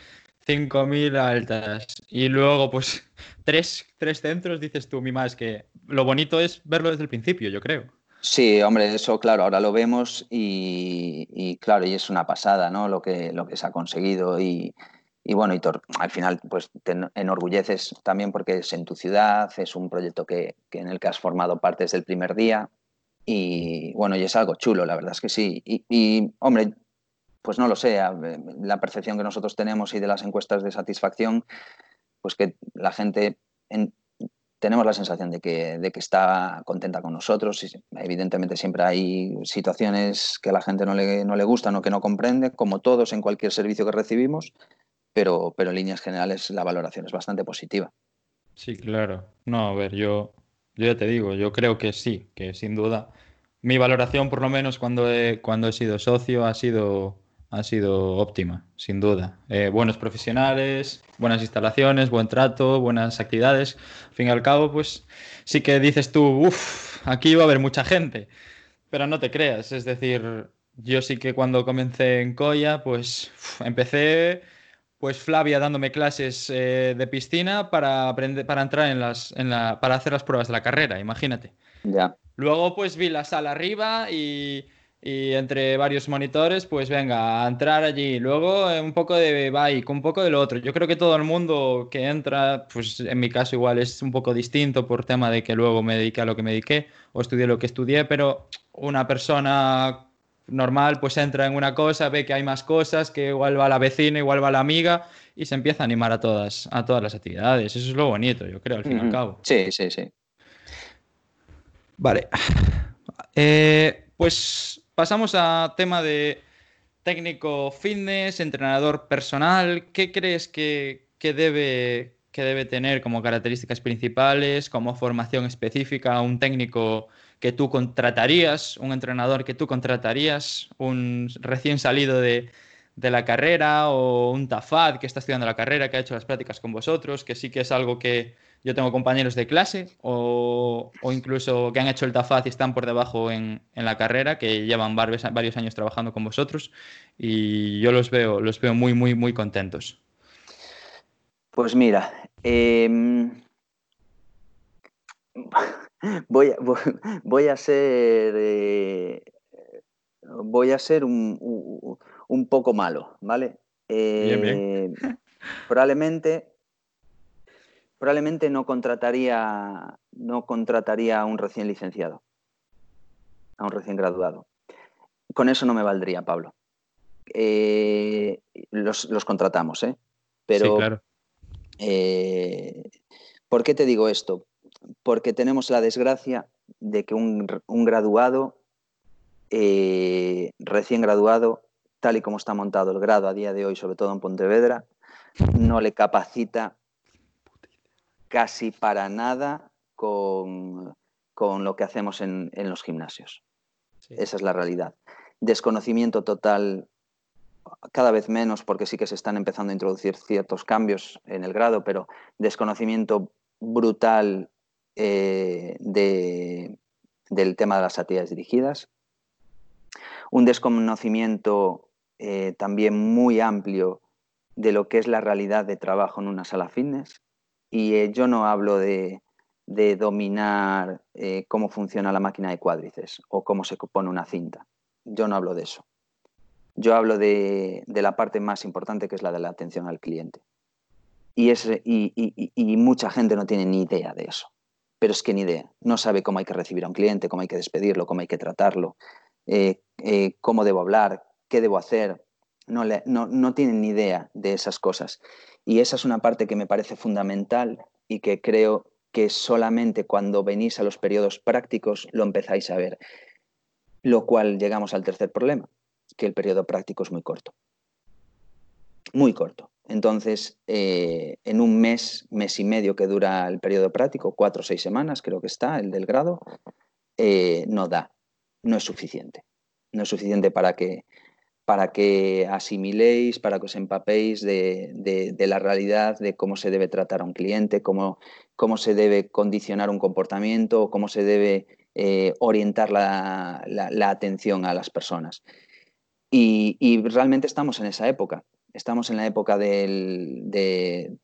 Speaker 1: 5.000 altas y luego pues (laughs) tres, tres centros, dices tú, mi más, que lo bonito es verlo desde el principio, yo creo.
Speaker 2: Sí, hombre, eso claro, ahora lo vemos y, claro, y es una pasada, ¿no? Lo que, lo que se ha conseguido y, y bueno, y al final pues te enorgulleces también porque es en tu ciudad, es un proyecto que, en el que has formado parte desde el primer día y bueno, y es algo chulo, la verdad es que sí. Y, hombre, pues no lo sé, la percepción que nosotros tenemos y de las encuestas de satisfacción, pues que la gente tenemos la sensación de que, de que está contenta con nosotros. Y evidentemente siempre hay situaciones que a la gente no le, no le gustan o que no comprende, como todos en cualquier servicio que recibimos, pero, pero en líneas generales la valoración es bastante positiva.
Speaker 1: Sí, claro. No, a ver, yo, yo ya te digo, yo creo que sí, que sin duda mi valoración, por lo menos cuando he, cuando he sido socio, ha sido ha sido óptima, sin duda. Eh, buenos profesionales, buenas instalaciones, buen trato, buenas actividades. Al fin y al cabo, pues sí que dices tú, uff, aquí va a haber mucha gente, pero no te creas. Es decir, yo sí que cuando comencé en Coya, pues empecé, pues Flavia dándome clases eh, de piscina para aprender, para entrar en las, en la, para hacer las pruebas de la carrera, imagínate.
Speaker 2: Ya.
Speaker 1: Luego, pues vi la sala arriba y y entre varios monitores, pues venga, a entrar allí. Luego eh, un poco de bike, un poco de lo otro. Yo creo que todo el mundo que entra, pues en mi caso igual es un poco distinto por tema de que luego me dediqué a lo que me dediqué o estudié lo que estudié, pero una persona normal pues entra en una cosa, ve que hay más cosas, que igual va la vecina, igual va la amiga y se empieza a animar a todas, a todas las actividades. Eso es lo bonito, yo creo, al fin y al cabo.
Speaker 2: Sí, sí, sí.
Speaker 1: Vale. (sighs) Eh, pues pasamos a tema de técnico fitness, entrenador personal. ¿Qué crees que, debe, que debe tener como características principales, como formación específica, un técnico que tú contratarías, un entrenador que tú contratarías, un recién salido de, de la carrera o un TAFAD que está estudiando la carrera, que ha hecho las prácticas con vosotros, que sí que es algo que yo tengo compañeros de clase o, incluso que han hecho el TAFAZ y están por debajo en, la carrera, que llevan varios, años trabajando con vosotros y yo los veo, los veo muy, muy, muy contentos.
Speaker 2: Pues mira, em, voy, a, voy, a ser eh, voy a ser un, poco malo, ¿vale?
Speaker 1: Eh, (laughs)
Speaker 2: probablemente probablemente no contrataría, no contrataría a un recién licenciado, a un recién graduado. Con eso no me valdría, Pablo. Eh, los, contratamos, ¿eh? Pero,
Speaker 1: sí, claro.
Speaker 2: Eh, ¿Por qué te digo esto? Porque tenemos la desgracia de que un, graduado, eh, recién graduado, tal y como está montado el grado a día de hoy, sobre todo en Pontevedra, no le capacita casi para nada con, lo que hacemos en, los gimnasios. Esa es la realidad. Desconocimiento total, cada vez menos, porque sí que se están empezando a introducir ciertos cambios en el grado, pero desconocimiento brutal eh, del tema de las actividades dirigidas. Un desconocimiento eh, también muy amplio de lo que es la realidad de trabajo en una sala fitness. Y eh, yo no hablo de, dominar cómo funciona la máquina de cuádrices o cómo se pone una cinta. Yo no hablo de eso. Yo hablo de, la parte más importante que es la de la atención al cliente. Y, y, mucha gente no tiene ni idea de eso. Pero es que ni idea. No sabe cómo hay que recibir a un cliente, cómo hay que despedirlo, cómo hay que tratarlo, eh, cómo debo hablar, qué debo hacer. No, no, no tienen ni idea de esas cosas. Y esa es una parte que me parece fundamental y que creo que solamente cuando venís a los periodos prácticos lo empezáis a ver. Lo cual llegamos al tercer problema, que el periodo práctico es muy corto. Muy corto. Entonces, eh, en un mes, mes y medio que dura el periodo práctico, cuatro o seis semanas creo que está, el del grado, eh, no da, no es suficiente. No es suficiente para que para que asimiléis, para que os empapéis de, la realidad de cómo se debe tratar a un cliente, cómo, cómo se debe condicionar un comportamiento, cómo se debe eh, orientar la, atención a las personas. Y, realmente estamos en esa época. Estamos en la época de,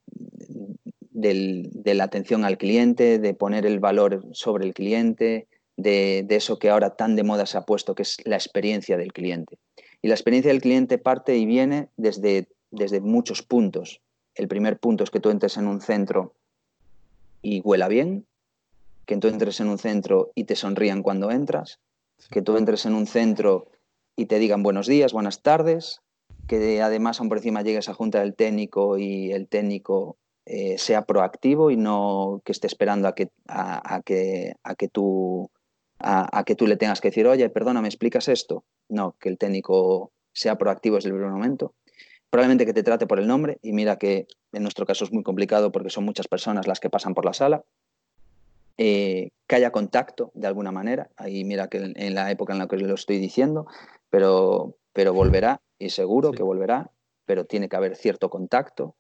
Speaker 2: de la atención al cliente, de poner el valor sobre el cliente, de, eso que ahora tan de moda se ha puesto, que es la experiencia del cliente. Y la experiencia del cliente parte y viene desde, desde muchos puntos. El primer punto es que tú entres en un centro y huela bien, que tú entres en un centro y te sonrían cuando entras, que tú entres en un centro y te digan buenos días, buenas tardes, que además aún por encima llegues a junta del técnico y el técnico eh, sea proactivo y no que esté esperando a que, a, que, a que tú a, que tú le tengas que decir, oye, perdona, ¿me explicas esto? No, que el técnico sea proactivo desde el primer momento. Probablemente que te trate por el nombre y mira que en nuestro caso es muy complicado porque son muchas personas las que pasan por la sala. Eh, que haya contacto de alguna manera. Ahí mira que en, la época en la que lo estoy diciendo, pero, pero volverá y seguro que volverá, pero tiene que haber cierto contacto.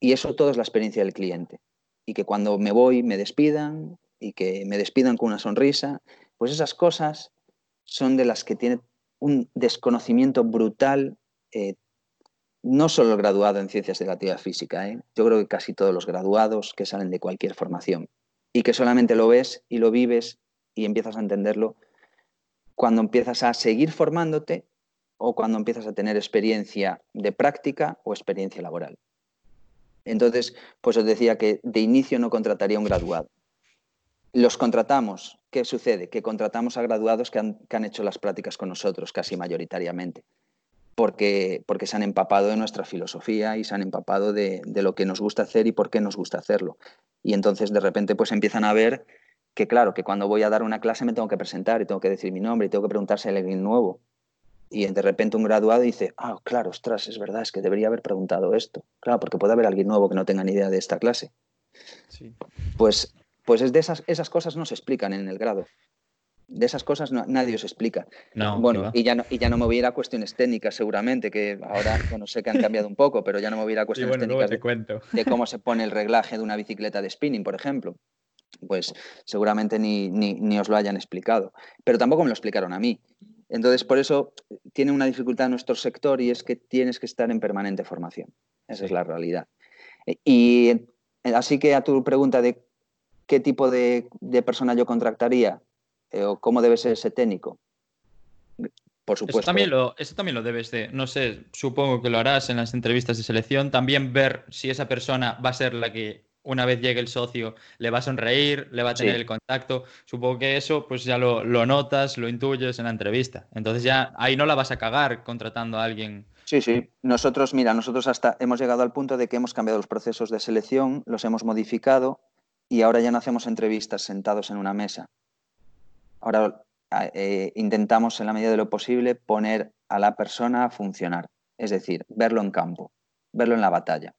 Speaker 2: Y eso todo es la experiencia del cliente. Y que cuando me voy me despidan, y que me despidan con una sonrisa, pues esas cosas son de las que tiene un desconocimiento brutal, eh, no solo el graduado en ciencias de la actividad física, ¿eh? yo creo que casi todos los graduados que salen de cualquier formación y que solamente lo ves y lo vives y empiezas a entenderlo cuando empiezas a seguir formándote o cuando empiezas a tener experiencia de práctica o experiencia laboral. Entonces, pues os decía que de inicio no contrataría un graduado los contratamos. ¿Qué sucede? Que contratamos a graduados que han, hecho las prácticas con nosotros, casi mayoritariamente, porque, porque, se han empapado de nuestra filosofía y se han empapado de, lo que nos gusta hacer y por qué nos gusta hacerlo. Y entonces de repente pues empiezan a ver que claro, que cuando voy a dar una clase me tengo que presentar y tengo que decir mi nombre y tengo que preguntar si alguien nuevo. Y de repente un graduado dice, ah, claro, ostras, es verdad, es que debería haber preguntado esto. Claro, porque puede haber alguien nuevo que no tenga ni idea de esta clase. Sí. Pues pues es de esas, esas cosas no se explican en el grado. De esas cosas nadie os explica. bueno, y ya, no, y ya no me voy a ir a cuestiones técnicas, seguramente, que ahora, bueno, sé que han cambiado un poco, pero ya no me voy a ir a cuestiones técnicas de, cómo se pone el reglaje de una bicicleta de spinning, por ejemplo. Pues seguramente ni, ni, os lo hayan explicado. Pero tampoco me lo explicaron a mí. Entonces, por eso tiene una dificultad nuestro sector y es que tienes que estar en permanente formación. Esa es la realidad. Y así que a tu pregunta de qué tipo de, persona yo contrataría eh, o cómo debe ser ese técnico. Por supuesto.
Speaker 1: Eso también, lo, eso también lo debes de, no sé, supongo que lo harás en las entrevistas de selección, también ver si esa persona va a ser la que una vez llegue el socio le va a sonreír, le va a tener el contacto. Supongo que eso pues ya lo, lo, notas, lo intuyes en la entrevista. Entonces ya ahí no la vas a cagar contratando a alguien.
Speaker 2: Sí, sí. Nosotros, mira, nosotros hasta hemos llegado al punto de que hemos cambiado los procesos de selección, los hemos modificado y ahora ya no hacemos entrevistas sentados en una mesa. Ahora eh, intentamos, en la medida de lo posible, poner a la persona a funcionar, es decir, verlo en campo, verlo en la batalla.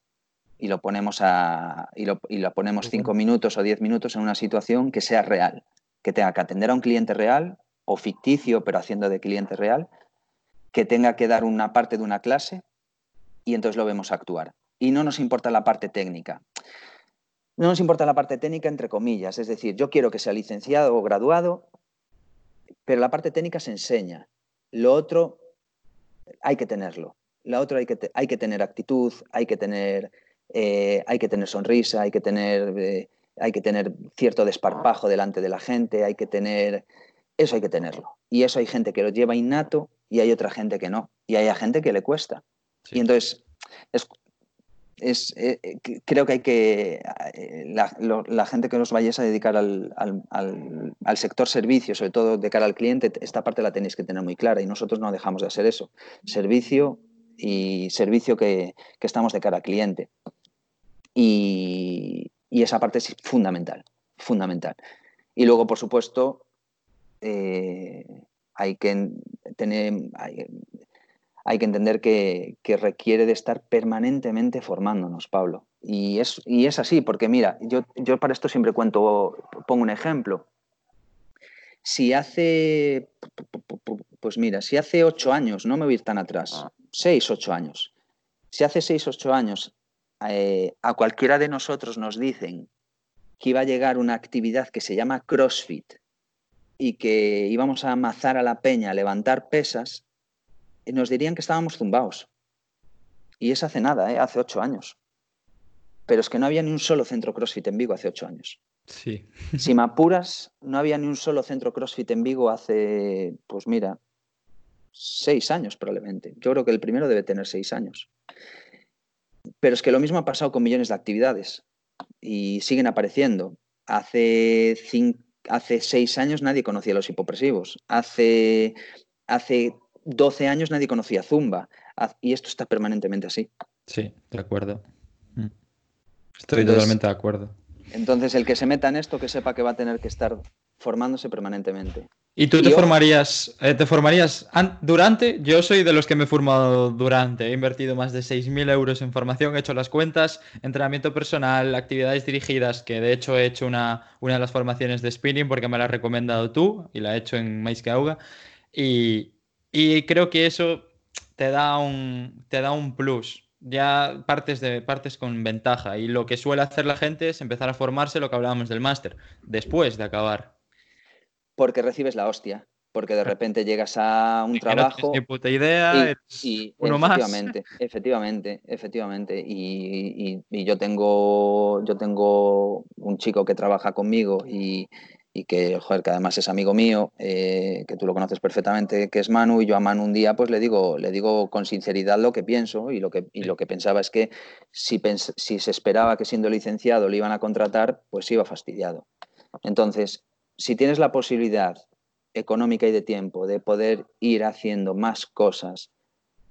Speaker 2: Y lo ponemos, a, y lo, y lo ponemos cinco minutos o diez minutos en una situación que sea real, que tenga que atender a un cliente real o ficticio, pero haciendo de cliente real, que tenga que dar una parte de una clase y entonces lo vemos actuar. Y no nos importa la parte técnica. No nos importa la parte técnica, entre comillas, es decir, yo quiero que sea licenciado o graduado, pero la parte técnica se enseña. Lo otro hay que tenerlo. La otra hay que, hay que tener actitud, hay que tener, eh, hay que tener sonrisa, hay que tener, eh, hay que tener cierto desparpajo delante de la gente, hay que tener... Eso hay que tenerlo. Y eso hay gente que lo lleva innato y hay otra gente que no. Y hay gente que le cuesta. Y entonces es, es, eh, creo que hay que, eh, la, gente que nos vayáis a dedicar al, sector servicio, sobre todo de cara al cliente, esta parte la tenéis que tener muy clara y nosotros no dejamos de hacer eso. Servicio y servicio que, estamos de cara al cliente. Y, esa parte es fundamental, fundamental. Y luego, por supuesto, hay que tener, hay que entender que, requiere de estar permanentemente formándonos, Pablo. Y es, y es así, porque mira, yo, yo para esto siempre cuento, pongo un ejemplo. Si hace, pues mira, si hace ocho años, no me voy a ir tan atrás, ah. seis, ocho años, si hace seis, ocho años eh, a cualquiera de nosotros nos dicen que iba a llegar una actividad que se llama CrossFit y que íbamos a amazar a la peña a levantar pesas, nos dirían que estábamos zumbaos. Y es hace nada, ¿eh? hace ocho años. Pero es que no había ni un solo centro CrossFit en Vigo hace ocho años.
Speaker 1: Sí. (laughs)
Speaker 2: Si me apuras, no había ni un solo centro CrossFit en Vigo hace, pues mira, seis años probablemente. Yo creo que el primero debe tener seis años. Pero es que lo mismo ha pasado con millones de actividades y siguen apareciendo. Hace, hace seis años nadie conocía los hipopresivos. Hace, hace 12 años nadie conocía Zumba y esto está permanentemente así.
Speaker 1: Sí, de acuerdo. Mm. Estoy totalmente de acuerdo.
Speaker 2: Entonces, el que se meta en esto, que sepa que va a tener que estar formándose permanentemente.
Speaker 1: ¿Y tú te formarías, eh, te formarías durante? Yo soy de los que me he formado durante. He invertido más de 6.000 euros en formación, he hecho las cuentas, entrenamiento personal, actividades dirigidas, que de hecho he hecho una, una de las formaciones de spinning porque me la has recomendado tú y la he hecho en Maiscauga. Y, y creo que eso te da un, te da un plus ya partes, de, partes con ventaja. Y lo que suele hacer la gente es empezar a formarse lo que hablábamos del máster, después de acabar.
Speaker 2: Porque recibes la hostia. Porque de repente llegas a un trabajo.
Speaker 1: No puta idea,
Speaker 2: y, uno efectivamente, más. Efectivamente, efectivamente. Y, y, yo tengo yo tengo un chico que trabaja conmigo y, y que, joder, que además es amigo mío, eh, que tú lo conoces perfectamente, que es Manu, y yo a Manu un día pues le digo, le digo con sinceridad lo que pienso y lo que, y lo que pensaba es que si, si se esperaba que siendo licenciado le iban a contratar, pues iba fastidiado. Entonces, si tienes la posibilidad económica y de tiempo de poder ir haciendo más cosas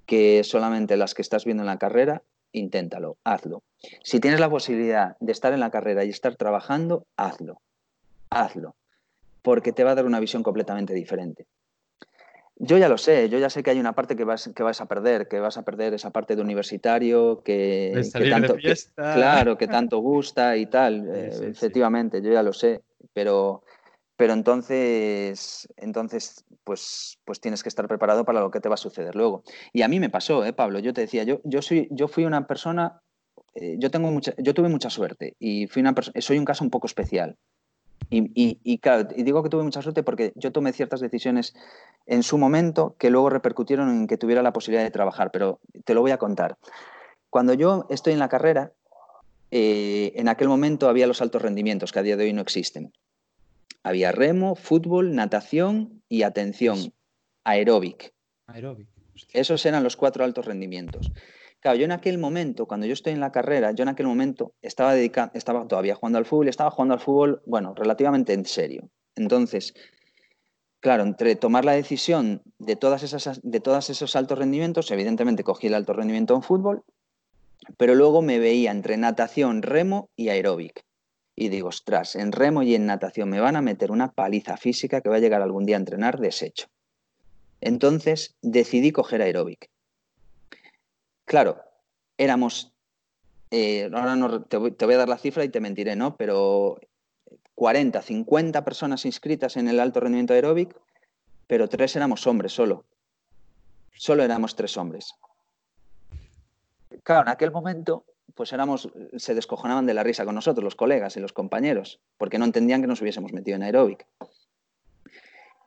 Speaker 2: que solamente las que estás viendo en la carrera, inténtalo, hazlo. Si tienes la posibilidad de estar en la carrera y estar trabajando, hazlo hazlo, porque te va a dar una visión completamente diferente. Yo ya lo sé, yo ya sé que hay una parte que vas, que vas a perder, que vas a perder esa parte de universitario, que, tanto, claro, que (laughs) tanto gusta y tal, eh, efectivamente, yo ya lo sé, pero, pero entonces, entonces pues, pues tienes que estar preparado para lo que te va a suceder luego. Y a mí me pasó, ¿eh, Pablo, yo te decía, yo, yo, soy, yo fui una persona, eh, yo, tengo mucha, yo tuve mucha suerte y fui una soy un caso un poco especial. Y, claro, y digo que tuve mucha suerte porque yo tomé ciertas decisiones en su momento que luego repercutieron en que tuviera la posibilidad de trabajar, pero te lo voy a contar. Cuando yo estoy en la carrera, eh, en aquel momento había los altos rendimientos que a día de hoy no existen. Había remo, fútbol, natación y atención, aeróbic.
Speaker 1: Aeróbic.
Speaker 2: Esos eran los cuatro altos rendimientos. Claro, yo en aquel momento, cuando yo estoy en la carrera, yo en aquel momento estaba, estaba todavía jugando al fútbol, estaba jugando al fútbol, bueno, relativamente en serio. Entonces, claro, entre tomar la decisión de, todas esas, de todos esos altos rendimientos, evidentemente cogí el alto rendimiento en fútbol, pero luego me veía entre natación, remo y aeróbic. Y digo, ostras, en remo y en natación me van a meter una paliza física que va a llegar algún día a entrenar deshecho. Entonces decidí coger aeróbic. Claro, éramos, eh, ahora no, te, voy, a dar la cifra y te mentiré, ¿no? Pero 40, 50 personas inscritas en el alto rendimiento aeróbic, pero tres éramos hombres solo. Solo éramos tres hombres. Claro, en aquel momento, pues éramos, se descojonaban de la risa con nosotros, los colegas y los compañeros, porque no entendían que nos hubiésemos metido en aeróbic.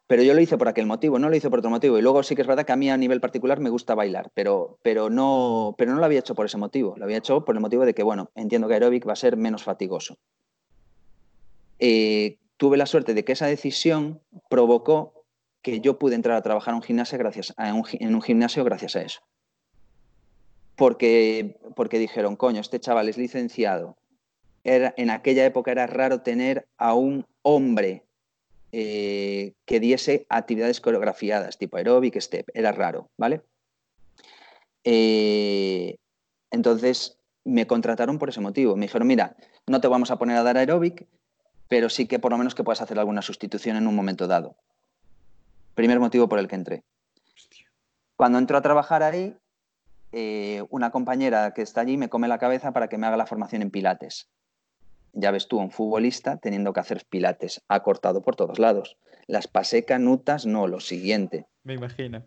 Speaker 2: Pero yo lo hice por aquel motivo, no lo hice por otro motivo. Y luego sí que es verdad que a mí a nivel particular me gusta bailar, pero, pero, no, pero no lo había hecho por ese motivo. Lo había hecho por el motivo de que, bueno, entiendo que aeróbic va a ser menos fatigoso. Eh, tuve la suerte de que esa decisión provocó que yo pude entrar a trabajar en un gimnasio gracias a en un gimnasio gracias a eso. Porque, porque dijeron, coño, este chaval es licenciado. Era, en aquella época era raro tener a un hombre eh, que diese actividades coreografiadas, tipo aeróbic, step. Era raro, ¿vale? Eh, entonces me contrataron por ese motivo. Me dijeron, mira, no te vamos a poner a dar aeróbic, pero sí que por lo menos que puedas hacer alguna sustitución en un momento dado. Primer motivo por el que entré. Cuando entro a trabajar ahí, eh, una compañera que está allí me come la cabeza para que me haga la formación en pilates ya ves tú, un futbolista teniendo que hacer pilates, ha cortado por todos lados. Las pasé canutas, no, lo siguiente.
Speaker 1: Me imagino.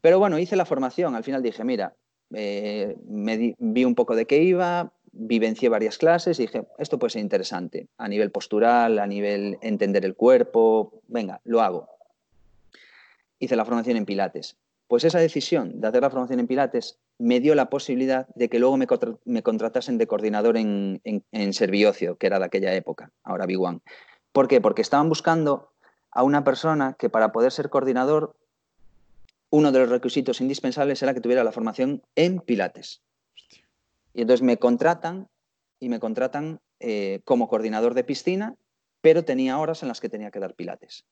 Speaker 2: Pero bueno, hice la formación, al final dije, mira, eh, me vi un poco de qué iba, vivencié varias clases y dije, esto puede ser interesante, a nivel postural, a nivel entender el cuerpo, venga, lo hago. Hice la formación en Pilates. Pues esa decisión de hacer la formación en Pilates me dio la posibilidad de que luego me, contratasen de coordinador en, en, Serviocio, que era de aquella época, ahora Big One. ¿Por qué? Porque estaban buscando a una persona que para poder ser coordinador, uno de los requisitos indispensables era que tuviera la formación en Pilates. Y entonces me contratan y me contratan eh, como coordinador de piscina, pero tenía horas en las que tenía que dar Pilates.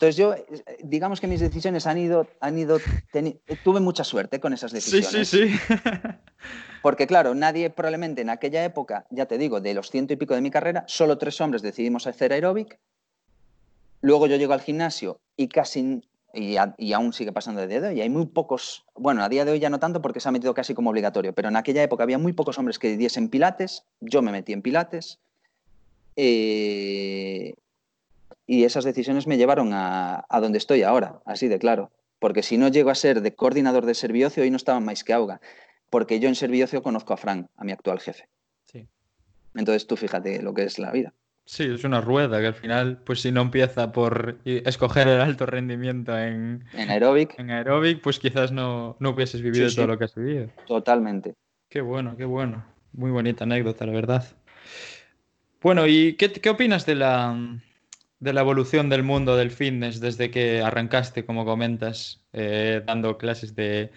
Speaker 2: Entonces yo, digamos que mis decisiones han ido, han ido, tuve mucha suerte con esas decisiones.
Speaker 1: Sí, sí, sí. (laughs)
Speaker 2: Porque claro, nadie probablemente en aquella época, ya te digo, de los ciento y pico de mi carrera, solo tres hombres decidimos hacer aeróbic. Luego yo llego al gimnasio y casi, y, aún sigue pasando de día de hoy, hay muy pocos, bueno, a día de hoy ya no tanto porque se ha metido casi como obligatorio, pero en aquella época había muy pocos hombres que diesen pilates, yo me metí en pilates. Eh, y esas decisiones me llevaron a, donde estoy ahora, así de claro. Porque si no llego a ser de coordinador de servicio, hoy no estaba más que auga. Porque yo en servicio conozco a Frank, a mi actual jefe. Sí. Entonces tú fíjate lo que es la vida.
Speaker 1: Sí, es una rueda que al final, pues si no empieza por escoger el alto rendimiento en,
Speaker 2: en aeróbic,
Speaker 1: en aeróbic pues quizás no, no hubieses vivido todo lo que has vivido.
Speaker 2: Totalmente.
Speaker 1: Qué bueno, qué bueno. Muy bonita anécdota, la verdad. Bueno, ¿y qué, qué opinas de la, de la evolución del mundo del fitness desde que arrancaste, como comentas, eh, dando clases de,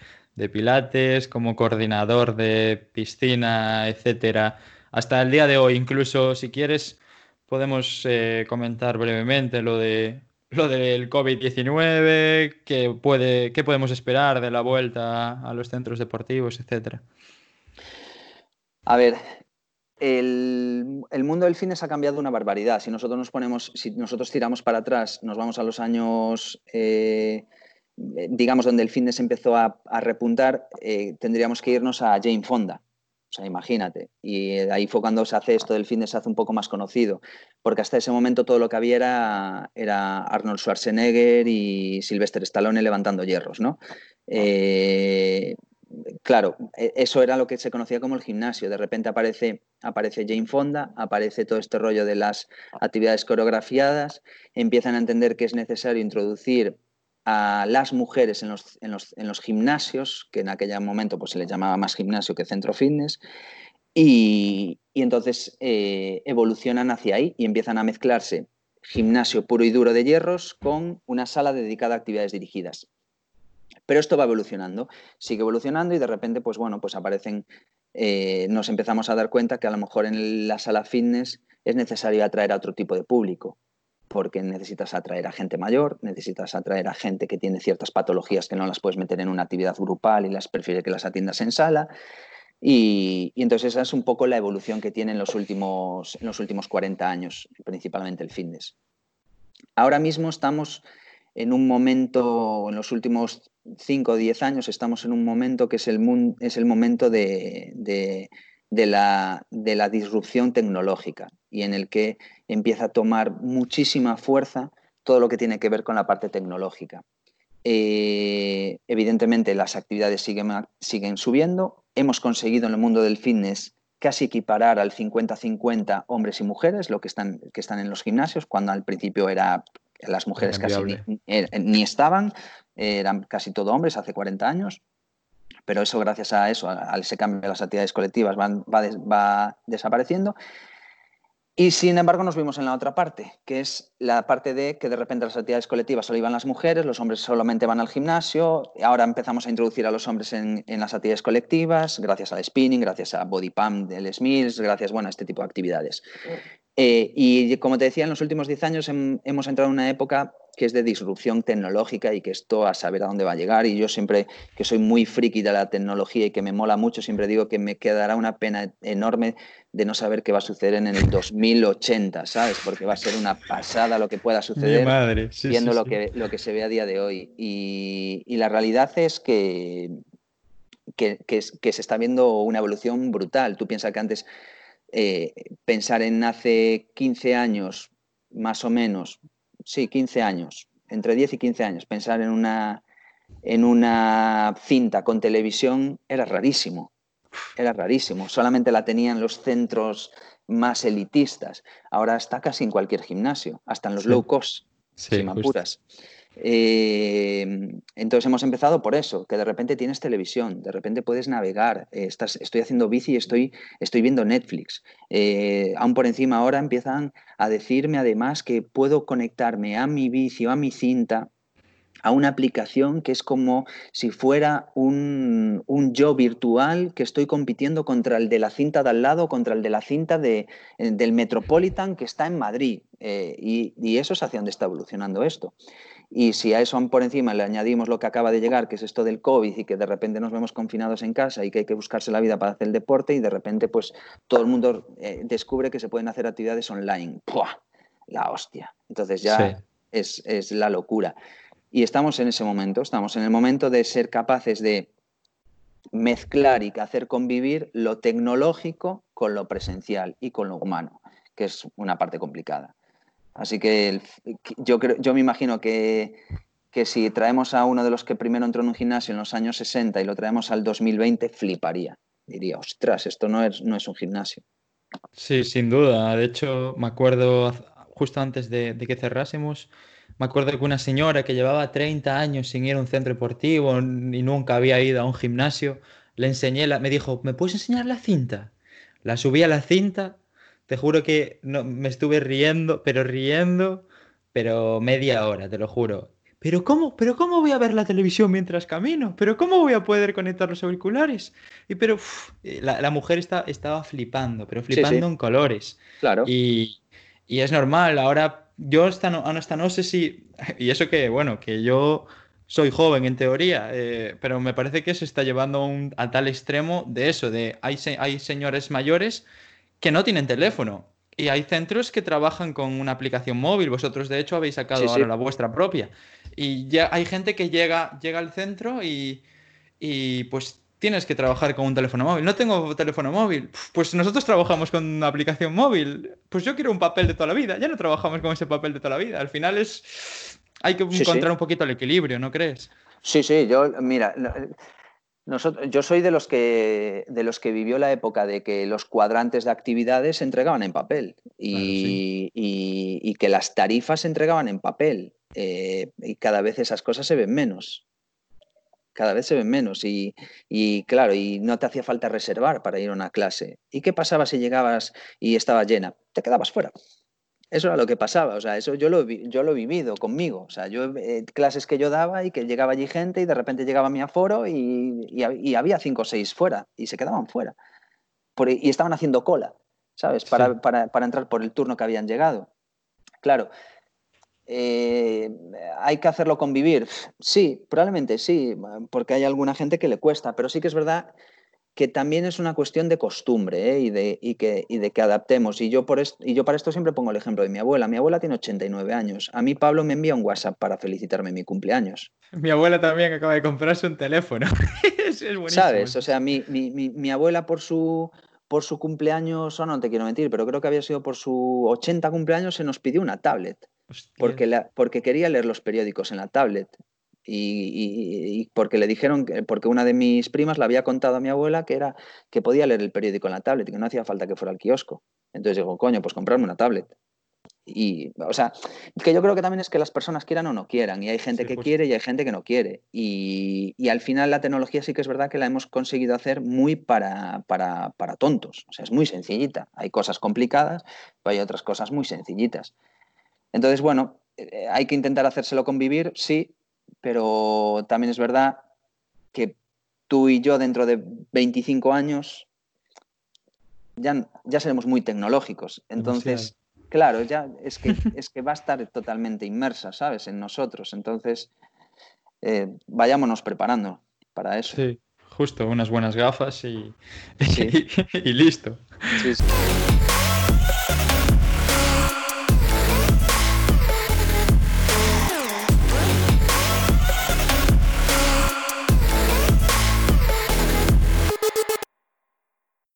Speaker 1: pilates, como coordinador de piscina, etcétera, hasta el día de hoy. Incluso, si quieres, podemos eh, comentar brevemente lo de lo del COVID-19, qué, puede, qué podemos esperar de la vuelta a los centros deportivos, etcétera.
Speaker 2: A ver, el, mundo del fitness ha cambiado una barbaridad. Si nosotros nos ponemos, si nosotros tiramos para atrás, nos vamos a los años, eh, digamos, donde el fitness empezó a, repuntar, eh, tendríamos que irnos a Jane Fonda. O sea, imagínate. Y ahí fue cuando se hace esto del fitness, se hace un poco más conocido. Porque hasta ese momento todo lo que había era, era Arnold Schwarzenegger y Sylvester Stallone levantando hierros, ¿no? Eh, claro, e, eso era lo que se conocía como el gimnasio. De repente aparece, aparece Jane Fonda, aparece todo este rollo de las actividades coreografiadas, empiezan a entender que es necesario introducir a las mujeres en los, gimnasios, que en aquel momento pues, se les llamaba más gimnasio que centro fitness, y, entonces eh, evolucionan hacia ahí y empiezan a mezclarse gimnasio puro y duro de hierros con una sala dedicada a actividades dirigidas. Pero esto va evolucionando, sigue evolucionando y de repente, pues bueno, pues aparecen, eh, nos empezamos a dar cuenta que a lo mejor en la sala fitness es necesario atraer a otro tipo de público, porque necesitas atraer a gente mayor, necesitas atraer a gente que tiene ciertas patologías que no las puedes meter en una actividad grupal y las prefiere que las atiendas en sala. Y, entonces esa es un poco la evolución que tiene en los, últimos, en los últimos 40 años, principalmente el fitness. Ahora mismo estamos en un momento, en los últimos 5 o 10 años, estamos en un momento que es el, es el momento de, la, de la disrupción tecnológica y en el que empieza a tomar muchísima fuerza todo lo que tiene que ver con la parte tecnológica. Eh, evidentemente las actividades siguen, siguen subiendo. Hemos conseguido en el mundo del fitness casi equiparar al 50-50 hombres y mujeres, lo que están, que están en los gimnasios, cuando al principio era las mujeres casi eh, ni, estaban, eran casi todo hombres hace 40 años, pero eso gracias a eso, a, ese cambio de las actividades colectivas va, desapareciendo. Y sin embargo nos vimos en la otra parte, que es la parte de que de repente las actividades colectivas solo iban las mujeres, los hombres solamente van al gimnasio, ahora empezamos a introducir a los hombres en, las actividades colectivas, gracias al spinning, gracias a body pump del Smiths, gracias bueno, a este tipo de actividades. Eh, y como te decía, en los últimos 10 años hemos entrado en una época que es de disrupción tecnológica y que esto a saber a dónde va a llegar. Y yo siempre, que soy muy friki de la tecnología y que me mola mucho, siempre digo que me quedará una pena enorme de no saber qué va a suceder en el 2080, ¿sabes? Porque va a ser una pasada lo que pueda suceder viendo lo, Que, lo que se ve a día de hoy. Y, la realidad es que, que, que, se está viendo una evolución brutal. Tú piensas que antes eh, pensar en hace 15 años, más o menos, sí, 15 años, entre 10 y 15 años, pensar en una, en una cinta con televisión era rarísimo, era rarísimo. Solamente la tenían los centros más elitistas. Ahora está casi en cualquier gimnasio, hasta en los low cost, sí, si me apuras. Eh, entonces hemos empezado por eso, que de repente tienes televisión, de repente puedes navegar, eh, estás, estoy haciendo bici y estoy, estoy viendo Netflix. Eh, aún por encima ahora empiezan a decirme además que puedo conectarme a mi bici o a mi cinta a una aplicación que es como si fuera un, yo virtual que estoy compitiendo contra el de la cinta de al lado, contra el de la cinta de, del Metropolitan que está en Madrid. Eh, y, eso es hacia donde está evolucionando esto. Y si a eso por encima le añadimos lo que acaba de llegar, que es esto del COVID y que de repente nos vemos confinados en casa y que hay que buscarse la vida para hacer el deporte y de repente pues todo el mundo eh, descubre que se pueden hacer actividades online. ¡Puah! La hostia. Entonces ya es, es la locura. Y estamos en ese momento, estamos en el momento de ser capaces de mezclar y hacer convivir lo tecnológico con lo presencial y con lo humano, que es una parte complicada. Así que yo, creo, yo me imagino que, que, si traemos a uno de los que primero entró en un gimnasio en los años 60 y lo traemos al 2020, fliparía. Diría, ostras, esto no es, no es un gimnasio.
Speaker 1: Sí, sin duda. De hecho, me acuerdo justo antes de, que cerrásemos, me acuerdo que una señora que llevaba 30 años sin ir a un centro deportivo y nunca había ido a un gimnasio, le enseñé, la, me dijo, ¿me puedes enseñar la cinta? La subí a la cinta, te juro que no, me estuve riendo, pero riendo, pero media hora, te lo juro. ¿Pero cómo, ¿Pero cómo voy a ver la televisión mientras camino? ¿Pero cómo voy a poder conectar los auriculares? Y pero la, mujer está, estaba flipando, pero flipando en colores.
Speaker 2: Claro.
Speaker 1: Y, y es normal, ahora yo hasta no, hasta no sé si, (laughs) y eso que, bueno, que yo soy joven en teoría, eh, pero me parece que se está llevando a tal extremo de eso, de hay, hay señores mayores que no tienen teléfono y hay centros que trabajan con una aplicación móvil. Vosotros, de hecho, habéis sacado ahora la vuestra propia. Y ya hay gente que llega, llega al centro y, y pues tienes que trabajar con un teléfono móvil. No tengo teléfono móvil. Pues nosotros trabajamos con una aplicación móvil. Pues yo quiero un papel de toda la vida. Ya no trabajamos con ese papel de toda la vida. Al final es... Hay que encontrar un poquito el equilibrio, ¿no crees?
Speaker 2: Sí, sí, yo, mira, nosotros, yo soy de los, que, de los que vivió la época de que los cuadrantes de actividades se entregaban en papel y, y, que las tarifas se entregaban en papel. Eh, y cada vez esas cosas se ven menos cada vez se ven menos y, claro, y no te hacía falta reservar para ir a una clase. ¿Y qué pasaba si llegabas y estaba llena? Te quedabas fuera. Eso era lo que pasaba, o sea, eso yo lo, yo lo he vivido conmigo, o sea, yo eh, clases que yo daba y que llegaba allí gente y de repente llegaba a mi aforo y, y, había cinco o seis fuera y se quedaban fuera. y estaban haciendo cola, ¿sabes? Para, para, para entrar por el turno que habían llegado. Claro, eh, ¿Hay que hacerlo convivir? Sí, probablemente sí, porque hay alguna gente que le cuesta, pero sí que es verdad que también es una cuestión de costumbre ¿eh? y, de, que, de que adaptemos. Y yo, por y yo para esto siempre pongo el ejemplo de mi abuela. Mi abuela tiene 89 años. A mí Pablo me envía un WhatsApp para felicitarme mi cumpleaños. (laughs)
Speaker 1: Mi abuela también acaba de comprarse un teléfono. (laughs) es,
Speaker 2: ¿Sabes? O sea, mi, mi abuela por su, por su cumpleaños, o no te quiero mentir, pero creo que había sido por su 80 cumpleaños, se nos pidió una tablet porque, porque quería leer los periódicos en la tablet. Y, porque le dijeron, que, porque una de mis primas le había contado a mi abuela que era que podía leer el periódico en la tablet y que no hacía falta que fuera al kiosco. Entonces digo, coño, pues comprarme una tablet. Y, o sea, que yo creo que también es que las personas quieran o no quieran, y hay gente que quiere y hay gente que no quiere. Y, y, al final la tecnología sí que es verdad que la hemos conseguido hacer muy para, para, para tontos. O sea, es muy sencillita. Hay cosas complicadas, pero hay otras cosas muy sencillitas. Entonces, bueno, eh, hay que intentar hacérselo convivir, sí, pero también es verdad que tú y yo dentro de 25 años ya, ya seremos muy tecnológicos. Entonces, claro, ya es que, (laughs) es que va a estar totalmente inmersa, ¿sabes? En nosotros. Entonces, eh, vayámonos preparando para eso.
Speaker 1: Sí, justo, unas buenas gafas y, (laughs) y, listo. Sí, sí.